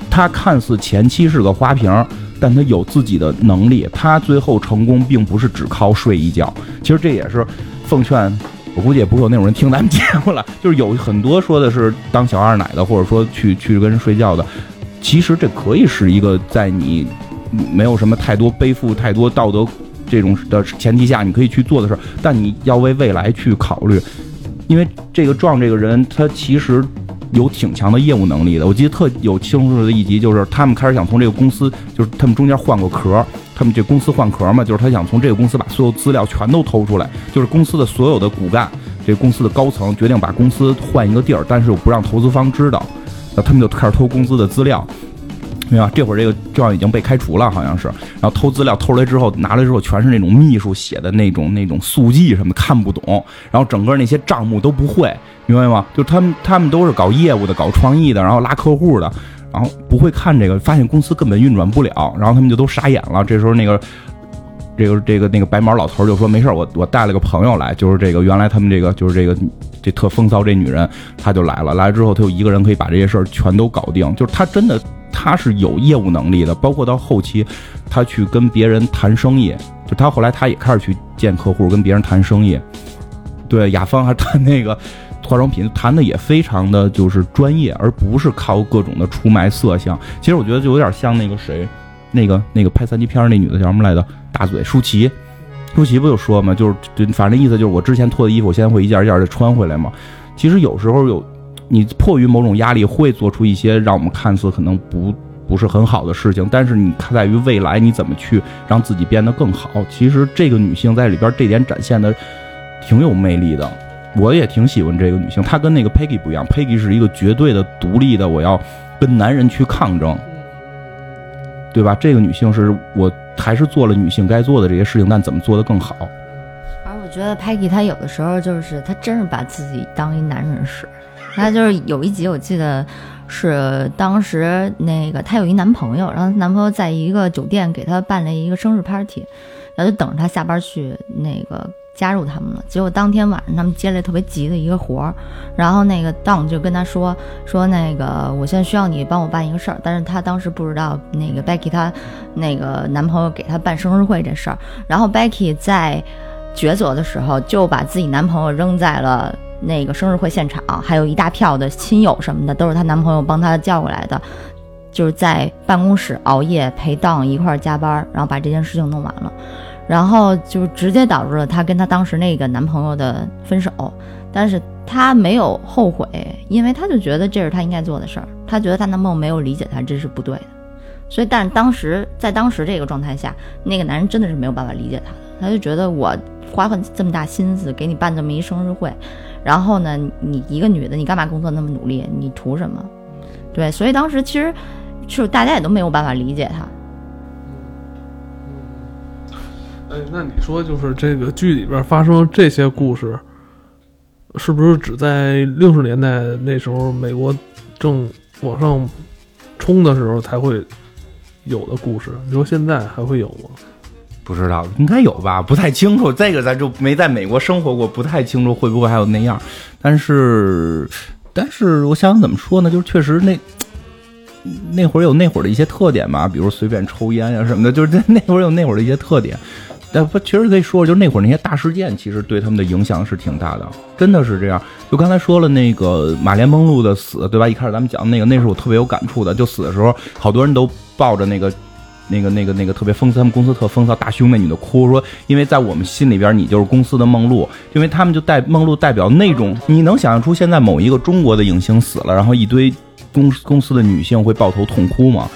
她看似前期是个花瓶，但她有自己的能力，她最后成功并不是只靠睡一觉。其实这也是奉劝。我估计也不会有那种人听咱们节目了，就是有很多说的是当小二奶的，或者说去去跟人睡觉的，其实这可以是一个在你没有什么太多背负太多道德这种的前提下，你可以去做的事儿，但你要为未来去考虑，因为这个壮这个人他其实有挺强的业务能力的，我记得特有清楚的一集就是他们开始想从这个公司，就是他们中间换过壳。他们这公司换壳嘛，就是他想从这个公司把所有资料全都偷出来，就是公司的所有的骨干，这公司的高层决定把公司换一个地儿，但是又不让投资方知道，那他们就开始偷公司的资料，明白？这会儿这个状已经被开除了，好像是，然后偷资料偷来之后，拿来之后全是那种秘书写的那种那种速记什么，看不懂，然后整个那些账目都不会，明白吗？就他们他们都是搞业务的，搞创意的，然后拉客户的。然后不会看这个，发现公司根本运转不了，然后他们就都傻眼了。这时候那个，这个这个那个白毛老头就说：“没事我我带了个朋友来，就是这个原来他们这个就是这个这特风骚这女人，她就来了。来之后，他有一个人可以把这些事儿全都搞定，就是他真的他是有业务能力的。包括到后期，他去跟别人谈生意，就他后来他也开始去见客户，跟别人谈生意。对，雅芳还谈那个。”化妆品谈的也非常的就是专业，而不是靠各种的出卖色相。其实我觉得就有点像那个谁，那个那个拍三级片那女的叫什么来着？大嘴舒淇，舒淇不就说嘛，就是就反正意思就是我之前脱的衣服，我现在会一件一件的穿回来嘛。其实有时候有你迫于某种压力，会做出一些让我们看似可能不不是很好的事情，但是你看在于未来你怎么去让自己变得更好。其实这个女性在里边这点展现的挺有魅力的。我也挺喜欢这个女性，她跟那个 Peggy 不一样，Peggy 是一个绝对的独立的，我要跟男人去抗争，对吧？这个女性是我还是做了女性该做的这些事情，但怎么做的更好？而我觉得 Peggy 她有的时候就是她真是把自己当一男人使，她就是有一集我记得是当时那个她有一男朋友，然后男朋友在一个酒店给她办了一个生日 party，然后就等着她下班去那个。加入他们了，结果当天晚上他们接了特别急的一个活儿，然后那个 Don 就跟他说说那个我现在需要你帮我办一个事儿，但是他当时不知道那个 Becky 她那个男朋友给她办生日会这事儿，然后 Becky 在抉择的时候就把自己男朋友扔在了那个生日会现场，还有一大票的亲友什么的都是她男朋友帮她叫过来的，就是在办公室熬夜陪 Don 一块儿加班，然后把这件事情弄完了。然后就直接导致了她跟她当时那个男朋友的分手，但是她没有后悔，因为她就觉得这是她应该做的事儿，她觉得她男朋友没有理解她，这是不对的。所以，但是当时在当时这个状态下，那个男人真的是没有办法理解她的，他就觉得我花了这么大心思给你办这么一生日会，然后呢，你一个女的，你干嘛工作那么努力？你图什么？对，所以当时其实就大家也都没有办法理解她。那你说就是这个剧里边发生这些故事，是不是只在六十年代那时候美国正往上冲的时候才会有的故事？你说现在还会有吗？不知道，应该有吧，不太清楚。这个咱就没在美国生活过，不太清楚会不会还有那样。但是，但是我想怎么说呢？就是确实那那会儿有那会儿的一些特点嘛，比如随便抽烟呀什么的，就是 那会儿有那会儿的一些特点。但不，其实可以说，就那会儿那些大事件，其实对他们的影响是挺大的，真的是这样。就刚才说了那个马连梦露的死，对吧？一开始咱们讲那个，那是我特别有感触的。就死的时候，好多人都抱着那个、那个、那个、那个特别风骚，他们公司特风骚大胸那女的哭，说因为在我们心里边，你就是公司的梦露，因为他们就代梦露代表那种，你能想象出现在某一个中国的影星死了，然后一堆公公司的女性会抱头痛哭吗？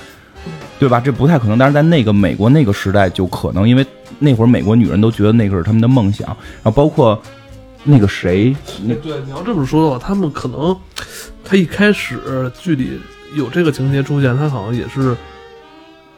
对吧？这不太可能，但是在那个美国那个时代就可能，因为那会儿美国女人都觉得那个是他们的梦想，然后包括那个谁，那对你要这么说的话，他们可能他一开始剧里有这个情节出现，他好像也是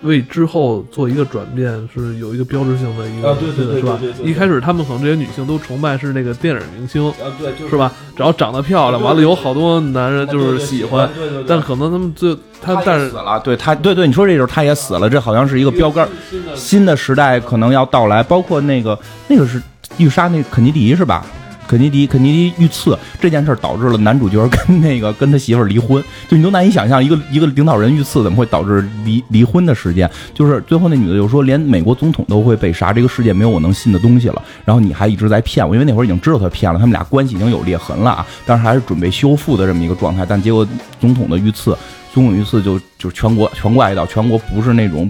为之后做一个转变，是有一个标志性的一个，啊对对对是吧？一开始他们可能这些女性都崇拜是那个电影明星，啊对，就是。吧？只要长得漂亮，对完了有好多男人就是喜欢，对对对。但可能他们最他他但是死了，对他，对对，你说这时候他也死了，这好像是一个标杆，新的时代。可能要到来，包括那个那个是遇杀那肯尼迪是吧？肯尼迪肯尼迪遇刺这件事导致了男主角跟那个跟他媳妇儿离婚，就你都难以想象一个一个领导人遇刺怎么会导致离离婚的事件。就是最后那女的就说，连美国总统都会被杀，这个世界没有我能信的东西了。然后你还一直在骗我，因为那会儿已经知道他骗了，他们俩关系已经有裂痕了啊，但是还是准备修复的这么一个状态。但结果总统的遇刺，总统遇刺就就全国全国哀悼，全国不是那种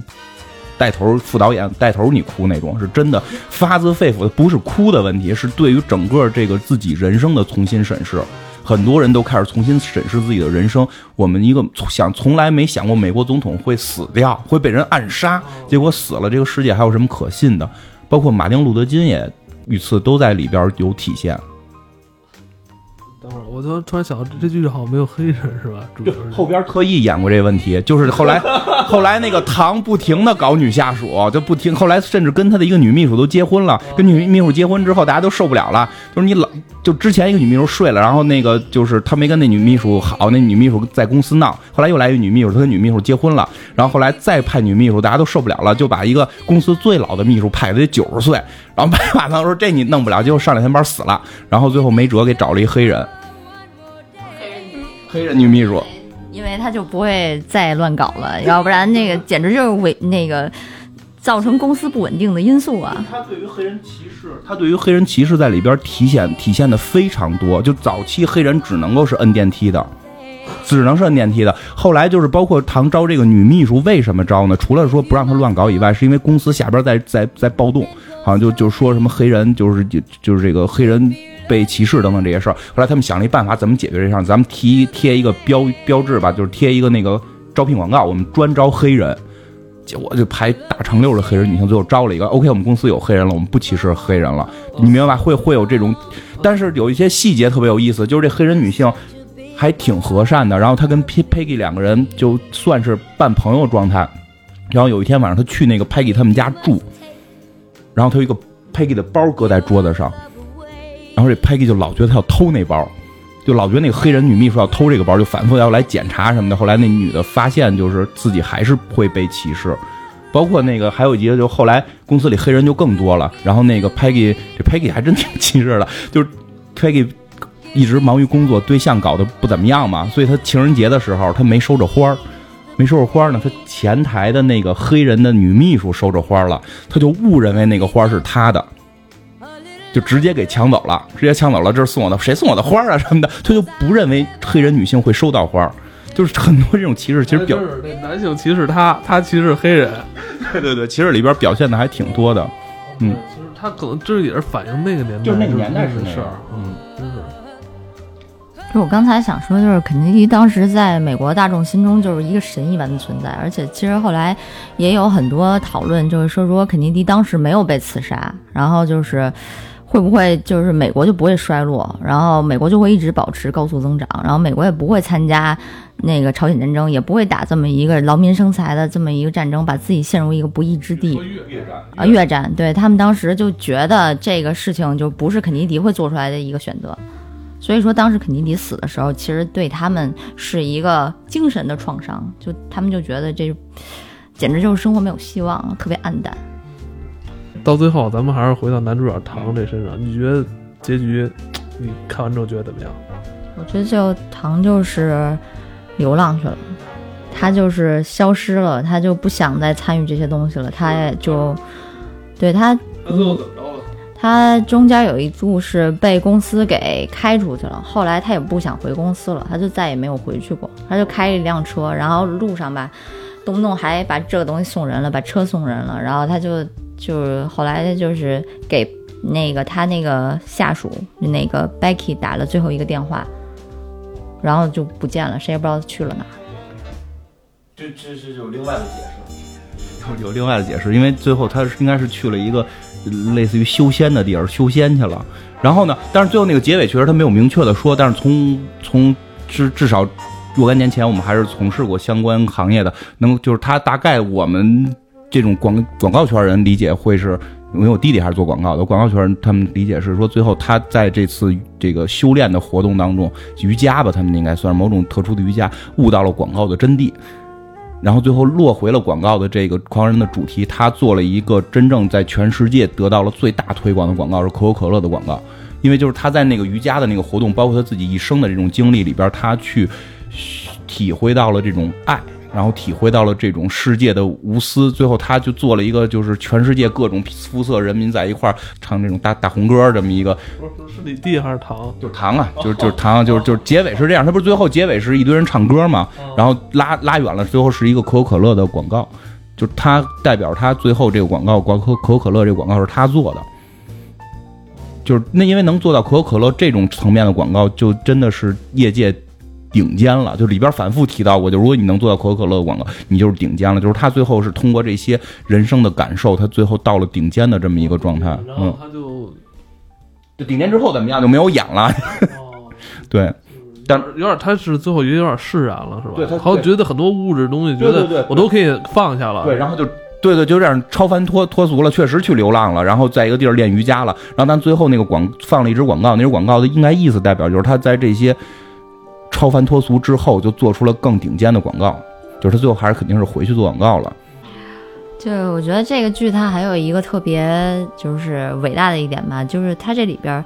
带头副导演带头你哭那种，是真的发自肺腑的，不是哭的问题，是对于整个这个自己人生的重新审视。很多人都开始重新审视自己的人生。我们一个想从来没想过美国总统会死掉，会被人暗杀，结果死了，这个世界还有什么可信的？包括马丁·路德·金也遇刺，都在里边有体现。等会儿我突突然想到这剧好像没有黑人是吧？主后边特意演过这个问题，就是后来 后来那个唐不停的搞女下属，就不停，后来甚至跟他的一个女秘书都结婚了。跟女秘书结婚之后，大家都受不了了，就是你老就之前一个女秘书睡了，然后那个就是他没跟那女秘书好，那女秘书在公司闹，后来又来一个女秘书，他跟女秘书结婚了，然后后来再派女秘书，大家都受不了了，就把一个公司最老的秘书派的得九十岁，然后白马堂说这你弄不了，结果上两天班死了，然后最后没辙给找了一黑人，黑人女秘书。因为他就不会再乱搞了，要不然那个简直就是违那个造成公司不稳定的因素啊。他对于黑人歧视，他对于黑人歧视在里边体现体现的非常多。就早期黑人只能够是摁电梯的，只能是摁电梯的。后来就是包括唐招这个女秘书，为什么招呢？除了说不让她乱搞以外，是因为公司下边在在在暴动，好像就就说什么黑人就是就就是这个黑人。被歧视等等这些事儿，后来他们想了一办法，怎么解决这事儿？咱们提贴一个标标志吧，就是贴一个那个招聘广告，我们专招黑人。结果就排大长溜的黑人女性，最后招了一个。OK，我们公司有黑人了，我们不歧视黑人了，你明白吧？会会有这种，但是有一些细节特别有意思，就是这黑人女性还挺和善的。然后她跟 Peggy 两个人就算是半朋友状态。然后有一天晚上，她去那个 Peggy 他们家住，然后他有一个 Peggy 的包搁在桌子上。然后这 Peggy 就老觉得他要偷那包，就老觉得那个黑人女秘书要偷这个包，就反复要来检查什么的。后来那女的发现，就是自己还是会被歧视，包括那个还有一集，就后来公司里黑人就更多了。然后那个 Peggy，这 Peggy 还真挺 歧视的，就是 Peggy 一直忙于工作，对象搞得不怎么样嘛，所以他情人节的时候他没收着花，没收着花呢，他前台的那个黑人的女秘书收着花了，他就误认为那个花是他的。就直接给抢走了，直接抢走了。这是送我的，谁送我的花啊什么的？他就不认为黑人女性会收到花，就是很多这种歧视，其实表就是那男性歧视他，他歧视黑人。对对对，其实里边表现的还挺多的。嗯，其实他可能这也是反映那个年代，就是那个年代是那事儿，嗯，真是。就我刚才想说，就是肯尼迪当时在美国大众心中就是一个神一般的存在，而且其实后来也有很多讨论，就是说如果肯尼迪当时没有被刺杀，然后就是会不会就是美国就不会衰落，然后美国就会一直保持高速增长，然后美国也不会参加那个朝鲜战争，也不会打这么一个劳民伤财的这么一个战争，把自己陷入一个不义之地。啊，越战，对他们当时就觉得这个事情就不是肯尼迪会做出来的一个选择。所以说，当时肯尼迪死的时候，其实对他们是一个精神的创伤，就他们就觉得这简直就是生活没有希望，特别暗淡。到最后，咱们还是回到男主角唐这身上，你觉得结局你看完之后觉得怎么样？我觉得就唐就是流浪去了，他就是消失了，他就不想再参与这些东西了，他也就对他。他他中间有一度是被公司给开出去了，后来他也不想回公司了，他就再也没有回去过。他就开一辆车，然后路上吧，动不动还把这个东西送人了，把车送人了。然后他就就是后来就是给那个他那个下属那个 Becky 打了最后一个电话，然后就不见了，谁也不知道他去了哪。这这是有另外的解释，有有另外的解释，因为最后他是应该是去了一个。类似于修仙的地儿修仙去了，然后呢？但是最后那个结尾确实他没有明确的说，但是从从至至少若干年前我们还是从事过相关行业的，能就是他大概我们这种广广告圈人理解会是，因为我弟弟还是做广告的，广告圈人他们理解是说，最后他在这次这个修炼的活动当中，瑜伽吧，他们应该算是某种特殊的瑜伽，悟到了广告的真谛。然后最后落回了广告的这个狂人的主题，他做了一个真正在全世界得到了最大推广的广告，是可口可乐的广告。因为就是他在那个瑜伽的那个活动，包括他自己一生的这种经历里边，他去体会到了这种爱。然后体会到了这种世界的无私，最后他就做了一个，就是全世界各种肤色人民在一块儿唱这种大大红歌这么一个。不是是你弟还是唐？就是唐啊，就是就是唐，就是就是结尾是这样，他不是最后结尾是一堆人唱歌嘛？然后拉拉远了，最后是一个可口可乐的广告，就是他代表他最后这个广告，广可可口可乐这个广告是他做的，就是那因为能做到可口可乐这种层面的广告，就真的是业界。顶尖了，就里边反复提到过，就如果你能做到可口可乐的广告，你就是顶尖了。就是他最后是通过这些人生的感受，他最后到了顶尖的这么一个状态。然后他就，就顶尖之后怎么样就没有演了。对，但有点他是最后也有点释然了，是吧？对他好像觉得很多物质东西，觉得我都可以放下了。对，然后就对对，就这样超凡脱脱俗了，确实去流浪了，然后在一个地儿练瑜伽了。然后但最后那个广放了一支广告，那支广告的应该意思代表就是他在这些。超凡脱俗之后，就做出了更顶尖的广告，就是他最后还是肯定是回去做广告了。就我觉得这个剧它还有一个特别就是伟大的一点吧，就是它这里边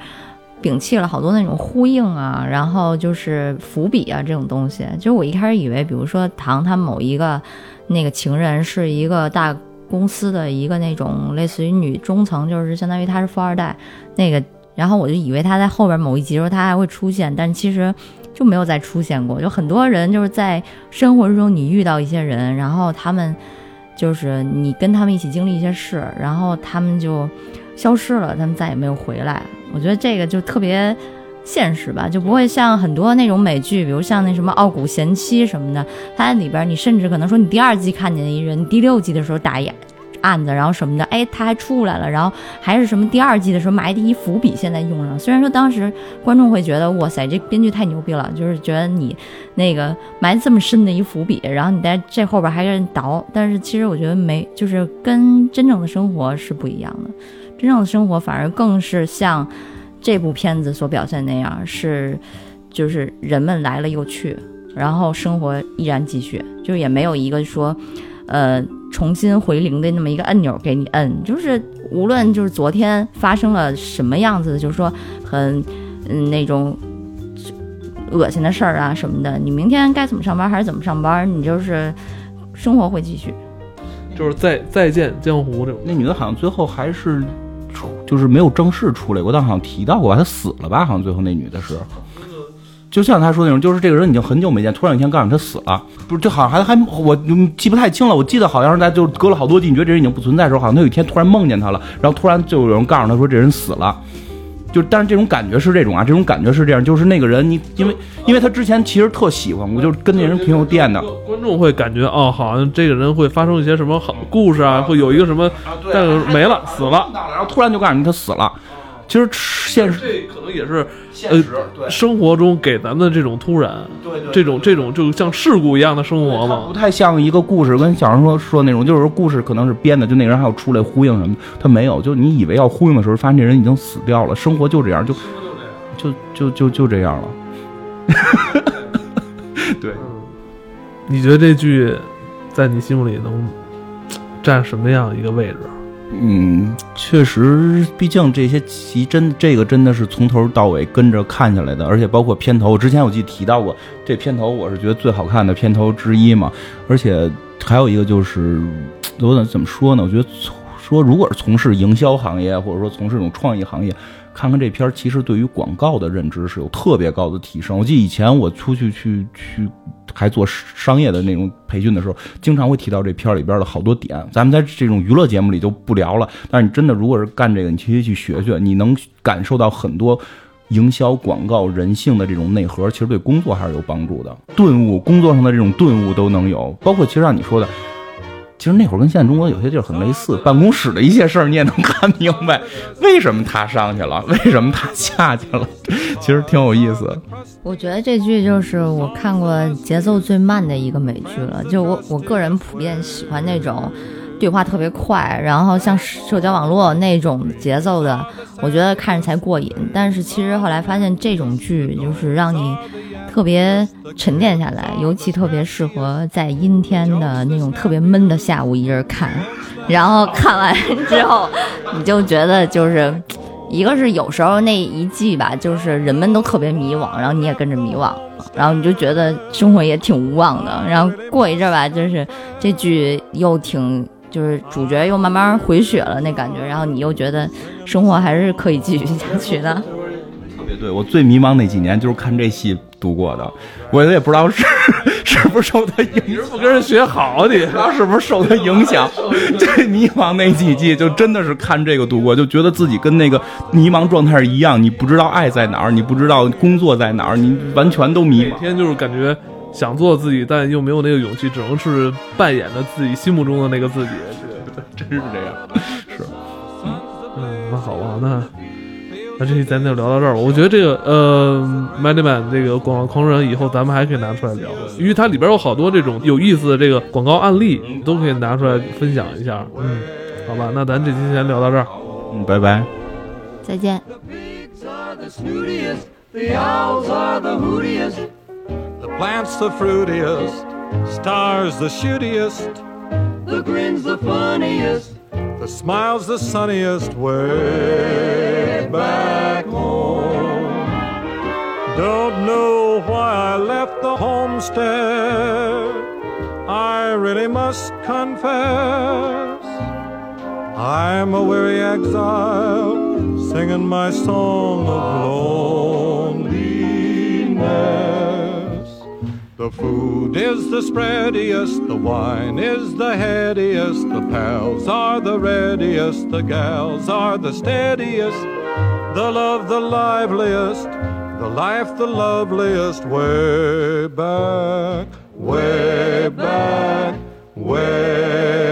摒弃了好多那种呼应啊，然后就是伏笔啊这种东西。就是我一开始以为，比如说唐他某一个那个情人是一个大公司的一个那种类似于女中层，就是相当于他是富二代那个，然后我就以为他在后边某一集时候他还会出现，但其实。就没有再出现过。就很多人就是在生活之中，你遇到一些人，然后他们就是你跟他们一起经历一些事，然后他们就消失了，他们再也没有回来。我觉得这个就特别现实吧，就不会像很多那种美剧，比如像那什么《傲骨贤妻》什么的，它里边你甚至可能说你第二季看见一人，第六季的时候打眼。案子，然后什么的，哎，他还出来了，然后还是什么第二季的时候埋的一伏笔，现在用上。虽然说当时观众会觉得，哇塞，这编剧太牛逼了，就是觉得你那个埋这么深的一伏笔，然后你在这后边还给倒，但是其实我觉得没，就是跟真正的生活是不一样的。真正的生活反而更是像这部片子所表现那样，是就是人们来了又去，然后生活依然继续，就也没有一个说，呃。重新回零的那么一个按钮给你摁，就是无论就是昨天发生了什么样子，就是说很嗯那种恶心的事儿啊什么的，你明天该怎么上班还是怎么上班，你就是生活会继续。就是再再见江湖这种。那女的好像最后还是，就是没有正式出来过，但好像提到过她死了吧？好像最后那女的是。就像他说那种，就是这个人已经很久没见，突然有一天告诉他死了，不是，就好像还还我记不太清了，我记得好像是在就隔了好多季，你觉得这人已经不存在的时候，好像他有一天突然梦见他了，然后突然就有人告诉他说这人死了，就但是这种感觉是这种啊，这种感觉是这样，就是那个人你因为因为他之前其实特喜欢我，就跟那人挺有电的。观众会感觉哦，好像这个人会发生一些什么好故事啊，会有一个什么，但是没了，死了，然后突然就告诉你他死了。其实现实这可能也是现实，对，生活中给咱们的这种突然，对对这种这种就像事故一样的生活嘛，不太像一个故事。跟小时候说说那种，就是故事可能是编的，就那人还要出来呼应什么，他没有，就你以为要呼应的时候，发现这人已经死掉了。生活就这样，就就就就就这样了。对，你觉得这剧在你心目里能占什么样一个位置？嗯，确实，毕竟这些集真这个真的是从头到尾跟着看下来的，而且包括片头，我之前我记得提到过，这片头我是觉得最好看的片头之一嘛。而且还有一个就是，我怎么说呢？我觉得说如果是从事营销行业，或者说从事这种创意行业。看看这片儿，其实对于广告的认知是有特别高的提升。我记得以前我出去去去还做商业的那种培训的时候，经常会提到这片儿里边的好多点。咱们在这种娱乐节目里就不聊了。但是你真的如果是干这个，你其实去学学，你能感受到很多营销广告人性的这种内核，其实对工作还是有帮助的。顿悟，工作上的这种顿悟都能有，包括其实像你说的。其实那会儿跟现在中国有些地儿很类似，办公室的一些事儿你也能看明白，为什么他上去了，为什么他下去了，其实挺有意思。我觉得这剧就是我看过节奏最慢的一个美剧了，就我我个人普遍喜欢那种。对话特别快，然后像社交网络那种节奏的，我觉得看着才过瘾。但是其实后来发现，这种剧就是让你特别沉淀下来，尤其特别适合在阴天的那种特别闷的下午一人看。然后看完之后，你就觉得就是一个是有时候那一季吧，就是人们都特别迷惘，然后你也跟着迷惘，然后你就觉得生活也挺无望的。然后过一阵吧，就是这剧又挺。就是主角又慢慢回血了那感觉，然后你又觉得生活还是可以继续下去的。特别对我最迷茫那几年就是看这戏度过的，我也不知道是 是不是受他影响，不跟人学好，你不知道是不是受他影响。最迷茫那几季就真的是看这个度过，就觉得自己跟那个迷茫状态一样，你不知道爱在哪儿，你不知道工作在哪儿，你完全都迷茫。每天就是感觉。想做自己，但又没有那个勇气，只能是扮演着自己心目中的那个自己。这 真是这样，是。嗯，那好吧，那那这期咱就聊到这儿吧。我觉得这个呃 m a n y Man 这个广告狂人，以后咱们还可以拿出来聊，因为它里边有好多这种有意思的这个广告案例，都可以拿出来分享一下。嗯，好吧，那咱这期先聊到这儿。嗯，拜拜。再见。The plants the fruitiest, stars the shootiest, the grin's the funniest, the smile's the sunniest way back home. Don't know why I left the homestead, I really must confess. I'm a weary exile, singing my song of loneliness. The food is the spreadiest, the wine is the headiest, the pals are the readiest, the gals are the steadiest, the love the liveliest, the life the loveliest, way back, way back, way